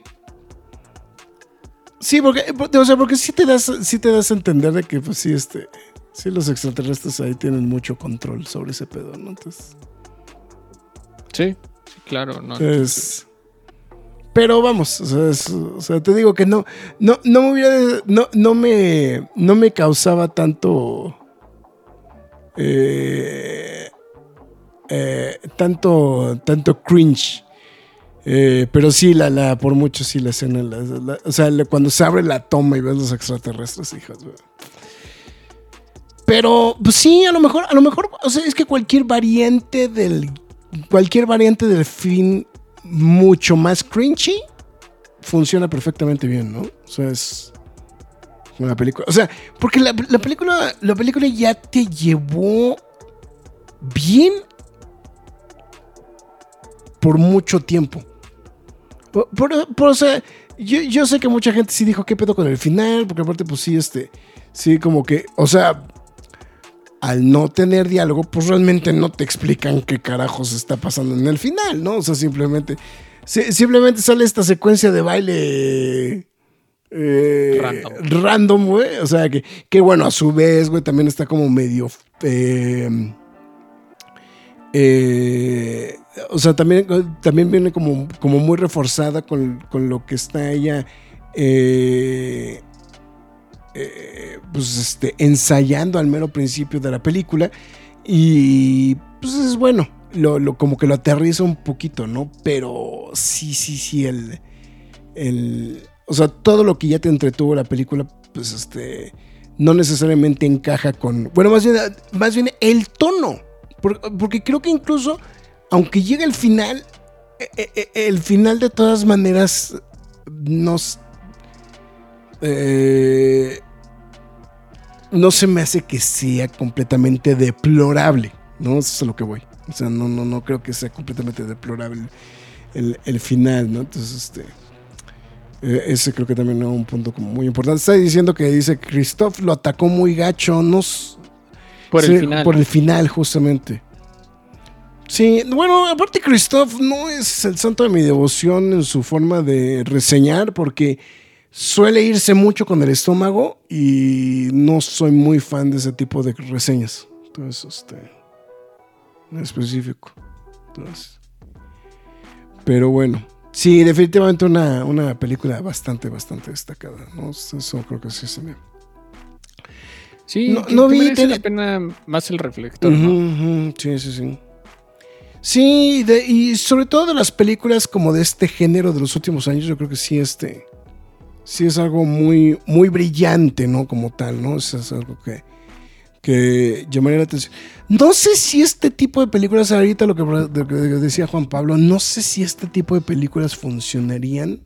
B: Sí, porque, o sea, porque sí te das, sí te das a entender de que, pues sí, este, sí los extraterrestres ahí tienen mucho control sobre ese pedo, ¿no? Entonces,
C: Sí, claro, ¿no?
B: es- pero vamos, te digo que no, no, no me hubiera, no, me, no me causaba tanto, eh, eh, tanto, tanto cringe. Eh, pero sí, la, la, por mucho sí la escena, o sea, cuando se abre la toma y ves los extraterrestres, hijas. Pero, pues sí, a lo mejor, a lo mejor, o sea, es que cualquier variante del, cualquier variante del fin mucho más cringy funciona perfectamente bien, ¿no? O sea, es una película, o sea, porque la, la película, la película ya te llevó bien por mucho tiempo. Por, por- por- o sea, yo, yo sé que mucha gente sí dijo qué pedo con el final, porque aparte, pues sí, este, sí, como que, o sea, al no tener diálogo, pues realmente no te explican qué carajos está pasando en el final, ¿no? O sea, simplemente, simplemente sale esta secuencia de baile. eh,
C: Random.
B: random, güey. O sea, que, que bueno, a su vez, güey, también está como medio. eh, eh, o sea, también, también viene como, como muy reforzada con, con lo que está ella. eh, eh, pues este, ensayando al mero principio de la película. Y pues es bueno. Lo, como que lo aterriza un poquito, ¿no? Pero sí, sí, sí, el. el o sea, todo lo que ya te entretuvo la película, pues este. No necesariamente encaja con. Bueno, más bien, más bien el tono. Por- porque creo que incluso, aunque llegue el final, eh, eh, el final de todas maneras nos. eh, no se me hace que sea completamente deplorable, ¿no? Eso es a lo que voy. O sea, no, no, no creo que sea completamente deplorable el, el final, ¿no? Entonces, este. eh, ese creo que también es un punto como muy importante. Está diciendo que dice Christoph lo atacó muy gacho, no s-
C: Por
B: Sí,
C: el final.
B: Por el final, justamente. Sí, bueno, aparte Christoph no es el santo de mi devoción en su forma de reseñar porque suele irse mucho con el estómago y no soy muy fan de ese tipo de reseñas. Entonces, este, en específico. Entonces, pero bueno, sí, definitivamente una, una película bastante, bastante destacada. ¿no? Eso creo que sí se me...
C: Sí,
B: No- no vi
C: merece
B: tele-
C: la pena más el reflector,
B: Sí, sí, sí. Sí, de- y sobre todo de las películas como de este género de los últimos años, yo creo que sí, este, sí es algo muy, muy brillante, ¿no? Como tal, ¿no? Es, es algo que, que llamaría la atención. No sé si este tipo de películas, ahorita lo que, lo que decía Juan Pablo, no sé si este tipo de películas funcionarían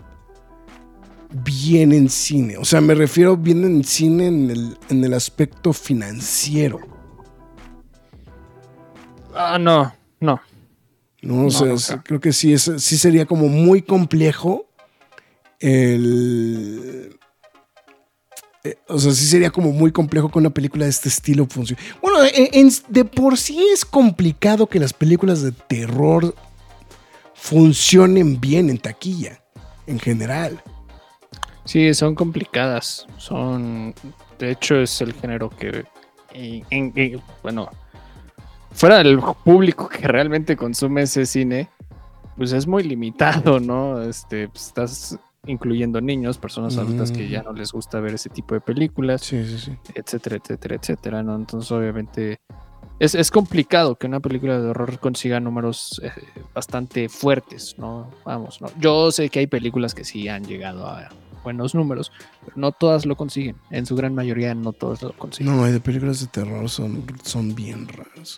B: bien en cine. O sea, me refiero bien en cine en el, en el aspecto financiero.
C: Ah, no, no.
B: ¿no? O
C: No,
B: sea,
C: no,
B: creo que sí, es, sí sería como muy complejo el... eh, o sea, sí sería como muy complejo que una película de este estilo funcione. Bueno, en- en- de por sí es complicado que las películas de terror funcionen bien en taquilla, en general.
C: Sí, son complicadas. Son. De hecho, es el género que. en- en- en- bueno. Fuera del público que realmente consume ese cine, pues es muy limitado, ¿no? Este, pues, estás incluyendo niños, personas adultas que ya no les gusta ver ese tipo de películas,
B: Sí, sí, sí.
C: etcétera, etcétera, etcétera, ¿no? Entonces, obviamente, es, es complicado que una película de horror consiga números eh, bastante fuertes, ¿no? Vamos, ¿no? Yo sé que hay películas que sí han llegado a, buenos números, pero no todas lo consiguen. En su gran mayoría no todas lo consiguen.
B: No, hay de películas de terror son, son bien raras.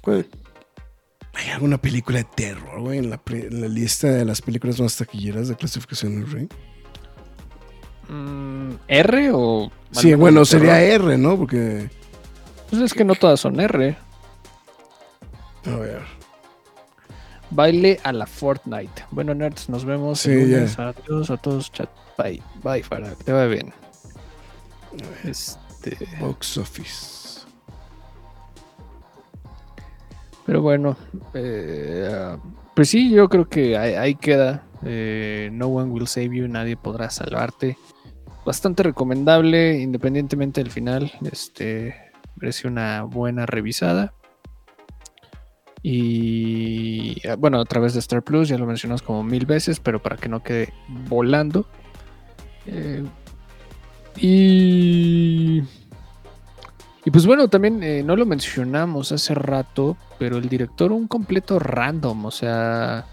B: ¿Cuál- ¿Hay alguna película de terror, güey, en la, en la lista de las películas más taquilleras de clasificación Rey?
C: Mm, ¿R o...?
B: Sí, bueno, sería
C: terror?
B: R, ¿no? Porque,
C: Pues es que no todas son R.
B: a ver.
C: Baile a la Fortnite. Bueno, nerds, nos vemos.
B: Sí,
C: el lunes. Adiós a todos, chat. Bye. Bye, Farah. Te va bien. Este...
B: Box Office.
C: Pero bueno, eh, pues sí, yo creo que ahí, queda. Eh, no one will save you, nadie podrá salvarte. Bastante recomendable, independientemente del final. Este merece una buena revisada. Y ah, bueno, a través de Star Plus, ya lo mencionamos como mil veces, pero para que no quede volando. Eh, y y pues bueno, también eh, no lo mencionamos hace rato, pero el director un completo random, o sea...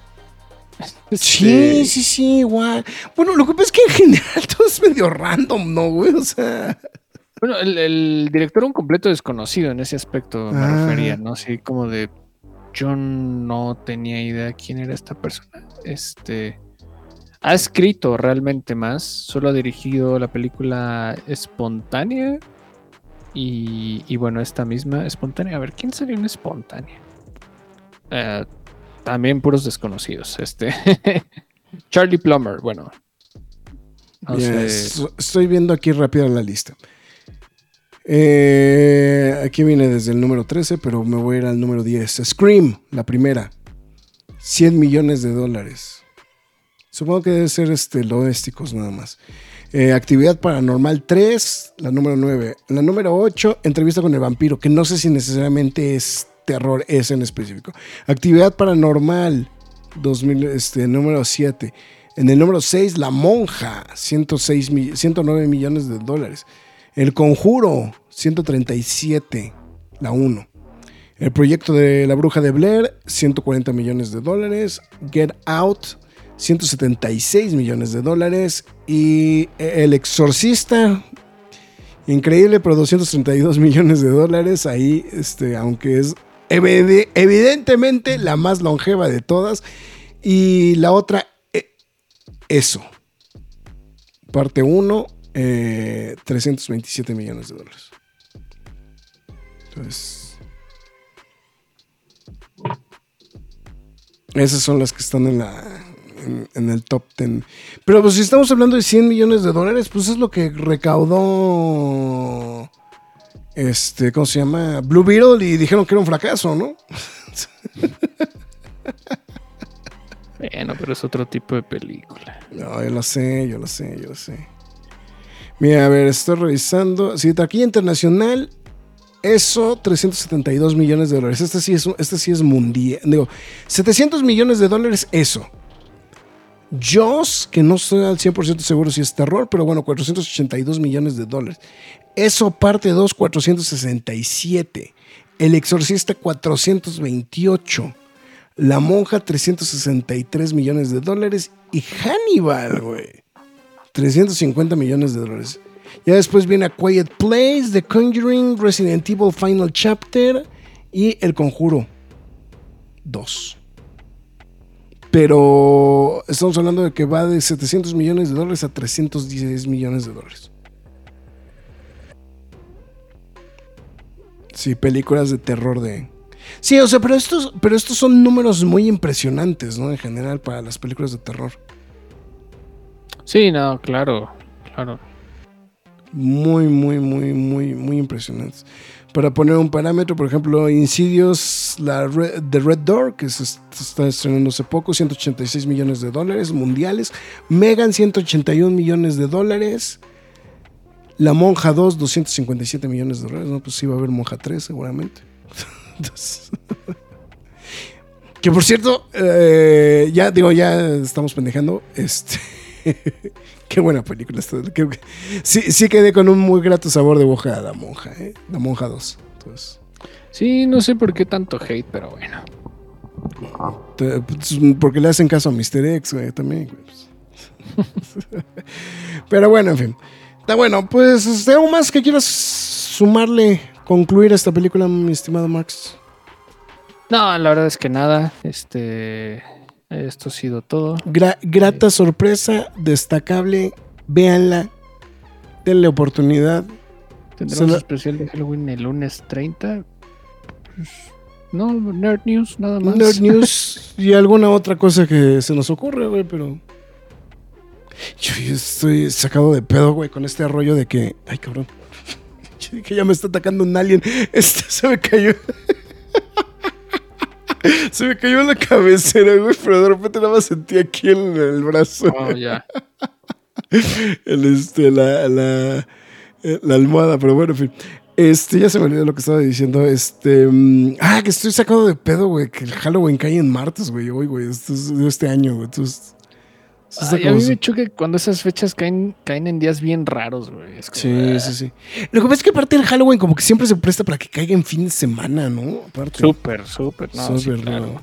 B: Sí,
C: este,
B: sí, sí, igual. Bueno, lo que pasa es que en general todo es medio random, ¿no, güey? O sea.
C: Bueno, el, el director un completo desconocido en ese aspecto me
B: Ah.
C: refería, ¿no? Así como de... Yo no tenía idea quién era esta persona. Este... Ha escrito realmente más, solo ha dirigido la película Espontánea y, y bueno, esta misma Espontánea. A ver, ¿quién salió en Espontánea? Eh, también puros desconocidos. Este Charlie Plummer, bueno.
B: Estoy viendo aquí rápido la lista. Eh, aquí viene desde el número 13, pero me voy a ir al número 10. Scream, la primera. 100 millones de dólares. Supongo que debe ser este, domésticos nada más. Eh, Actividad Paranormal 3, la número 9. La número 8, Entrevista con el vampiro, que no sé si necesariamente es terror, es en específico. Actividad Paranormal, 2000, este, número 7. En el número 6, La Monja, 106, mi- 109 millones de dólares. El Conjuro, 137, la 1. El proyecto de La Bruja de Blair, 140 millones de dólares. Get Out, 176 millones de dólares. Y El Exorcista, increíble, pero 232 millones de dólares. Ahí, este, aunque es evide- evidentemente la más longeva de todas. Y la otra, eh, eso. Parte 1, 327 millones de dólares. Entonces. Esas son las que están en la. En, en el top 10. Pero pues si estamos hablando de 100 millones de dólares, pues es lo que recaudó. Este, ¿cómo se llama? Blue Beetle y dijeron que era un fracaso, ¿no?
C: Bueno, pero es otro tipo de película.
B: No, yo lo sé, yo lo sé, yo lo sé. Mira, a ver, estoy revisando. Sí, taquilla internacional. Eso, 372 millones de dólares. Este sí es, este sí es mundial. Digo, 700 millones de dólares, eso. Jaws, que no estoy al 100% seguro si es terror, pero bueno, 482 millones de dólares. Eso, parte 2, 467. El Exorcista, 428. La Monja, 363 millones de dólares. Y Hannibal, güey. 350 millones de dólares. Ya después viene A Quiet Place, The Conjuring, Resident Evil Final Chapter y El Conjuro 2. Pero estamos hablando de que va de 700 millones de dólares a 316 millones de dólares. Sí, películas de terror de... Sí, o sea, pero estos, pero estos son números muy impresionantes, ¿no? En general para las películas de terror.
C: Sí, no, claro, claro.
B: muy, muy, muy, muy, muy impresionantes. Para poner un parámetro, por ejemplo, La Red, The Red Door, que se est- está estrenando hace poco, 186 millones de dólares mundiales. Megan, 181 millones de dólares. La Monja 2, 257 millones de dólares. No, pues sí va a haber Monja 3 seguramente. Que por cierto, eh, ya digo, ya estamos pendejando. Este. Qué buena película. sí, sí quedé con un muy grato sabor de boca la monja, ¿eh? La monja 2. Entonces,
C: Sí, no sé por qué tanto hate, pero bueno.
B: pues, porque le hacen caso a Mr. X, güey, también. güey, pues. Pero bueno, en fin. Está bueno, pues, ¿algo más que quieras sumarle, concluir esta película, mi estimado Max?
C: No, la verdad es que nada. Este. Esto ha sido todo.
B: Gra- grata sorpresa, destacable. Véanla. Denle oportunidad.
C: Tendremos
B: Solo-
C: especial de Halloween el lunes 30. No, Nerd News, nada más.
B: Nerd News y alguna otra cosa que se nos ocurre, güey, pero. Yo estoy sacado de pedo, güey, con este rollo de que. Ay, cabrón. Yo dije, ya me está atacando un alien. Este se me cayó. Se me cayó en la cabecera, güey, pero de repente nada más sentí aquí en el brazo.
C: Oh, ya.
B: el, este, la, la, eh, la almohada, pero bueno, en fin. Este, ya se me olvidó lo que estaba diciendo. Este, mm, ah, que estoy sacado de pedo, güey, que el Halloween cae en martes, güey, hoy, güey, esto es de este año, güey. Entonces,
C: Ay, a mí me choca cuando esas fechas caen, caen en días bien raros, güey. Es como,
B: Sí,
C: ah,
B: sí, sí. Lo que pasa es que aparte del Halloween como que siempre se presta para que caiga en fin de semana, ¿no? Aparte.
C: Súper, súper. No, sí,
B: Súper
C: claro.
B: raro.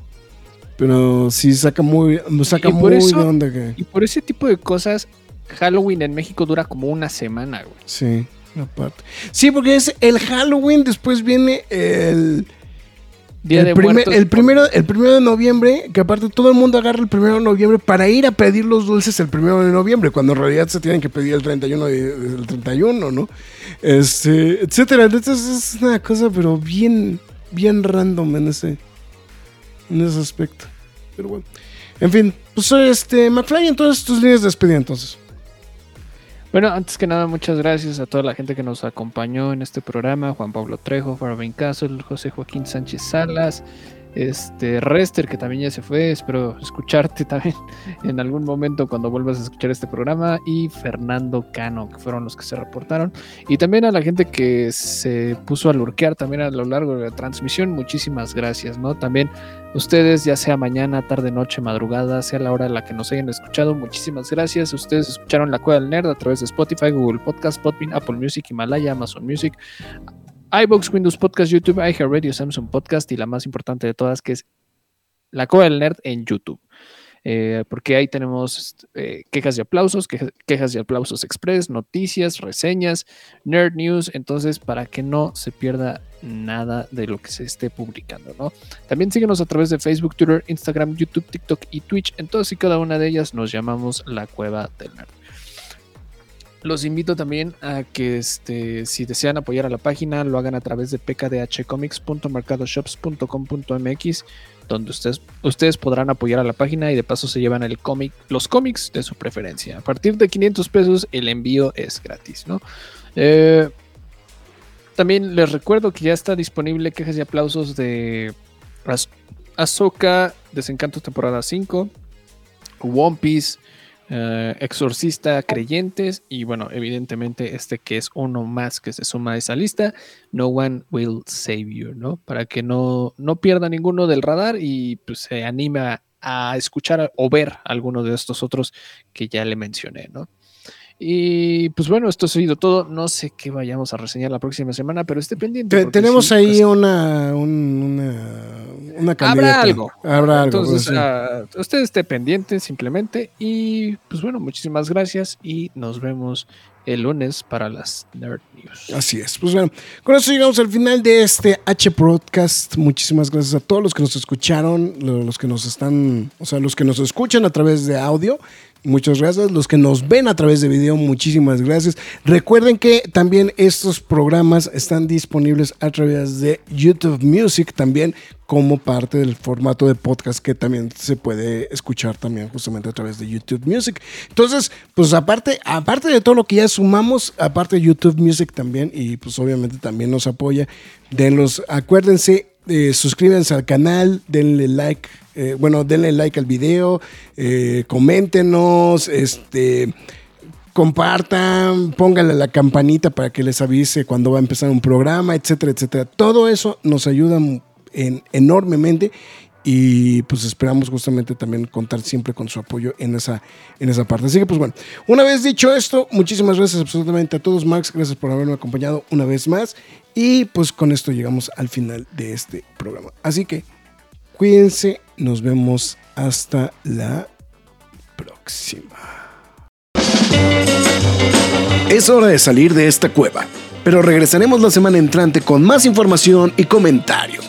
B: Pero sí saca muy, saca
C: Y por
B: muy
C: eso-
B: de onda que.
C: Y por ese tipo de cosas, Halloween en México dura como una semana, güey.
B: Sí, aparte. Sí, porque es el Halloween, después viene el.
C: Día
B: el,
C: de
B: primer-
C: Muertos
B: el primero, el primero de noviembre, que aparte todo el mundo agarra el primero de noviembre para ir a pedir los dulces el primero de noviembre, cuando en realidad se tienen que pedir el 31 de- el 31, ¿no? Este, etcétera. Entonces es una cosa, pero bien, bien random en ese, en ese aspecto. Pero bueno. En fin, pues soy este, McFly, entonces tus líneas de despedida entonces.
C: Bueno, antes que nada, muchas gracias a toda la gente que nos acompañó en este programa. Juan Pablo Trejo, Farabin Castle, José Joaquín Sánchez Salas, este Rester, que también ya se fue. Espero escucharte también en algún momento cuando vuelvas a escuchar este programa. Y Fernando Cano, que fueron los que se reportaron. Y también a la gente que se puso a lurquear también a lo largo de la transmisión. Muchísimas gracias, ¿no? También Ustedes, ya sea mañana, tarde, noche, madrugada, sea la hora en la que nos hayan escuchado, muchísimas gracias. Ustedes escucharon La Cueva del Nerd a través de Spotify, Google Podcast, Podbean, Apple Music, Himalaya, Amazon Music, iBox, Windows Podcast, YouTube, iHeartRadio, Samsung Podcast y la más importante de todas que es La Cueva del Nerd en YouTube. Eh, porque ahí tenemos eh, quejas y aplausos, quejas, quejas y aplausos express, noticias, reseñas, nerd news, entonces para que no se pierda nada de lo que se esté publicando, ¿no? También síguenos a través de Facebook, Twitter, Instagram, YouTube, TikTok y Twitch. En todas y cada una de ellas nos llamamos La Cueva del Nerd. Los invito también a que este, si desean apoyar a la página, lo hagan a través de pkdhcomics.mercadoshops.com.mx, donde ustedes, ustedes podrán apoyar a la página y de paso se llevan el cómic, los cómics de su preferencia. A partir de 500 pesos el envío es gratis, ¿no? Eh, también les recuerdo que ya está disponible quejas y aplausos de Ahsoka, Desencanto temporada 5, One Piece, eh, Exorcista, Creyentes y bueno, evidentemente este que es uno más que se suma a esa lista, No One Will Save You, ¿no? Para que no, no pierda ninguno del radar y pues se anima a escuchar o ver alguno de estos otros que ya le mencioné, ¿no? Y pues bueno, esto ha sido todo. No sé qué vayamos a reseñar la próxima semana, pero esté pendiente.
B: Te- tenemos
C: sí,
B: ahí
C: pues,
B: una, un- una, una
C: Habrá algo.
B: Habrá algo.
C: Entonces,
B: pues,
C: ah, usted esté pendiente simplemente. Y pues bueno, muchísimas gracias y nos vemos el lunes para las Nerd News.
B: Así es. Pues bueno, con eso llegamos al final de este H Podcast. Muchísimas gracias a todos los que nos escucharon, lo- los que nos están, o sea, los que nos escuchan a través de audio. Muchas gracias. Los que nos ven a través de video, muchísimas gracias. Recuerden que también estos programas están disponibles a través de YouTube Music también como parte del formato de podcast que también se puede escuchar también justamente a través de YouTube Music. Entonces, pues aparte, aparte de todo lo que ya sumamos, aparte de YouTube Music también, y pues obviamente también nos apoya, denlos, acuérdense, eh, suscríbanse al canal, denle like, eh, bueno, denle like al video, eh, coméntenos, este compartan, pónganle la campanita para que les avise cuando va a empezar un programa, etcétera, etcétera. Todo eso nos ayuda en- enormemente y pues esperamos justamente también contar siempre con su apoyo en esa, en esa parte. Así que pues bueno, una vez dicho esto, muchísimas gracias absolutamente a todos, Max, gracias por haberme acompañado una vez más y pues con esto llegamos al final de este programa. Así que cuídense, nos vemos hasta la próxima. Es hora de salir de esta cueva, pero regresaremos la semana entrante con más información y comentarios.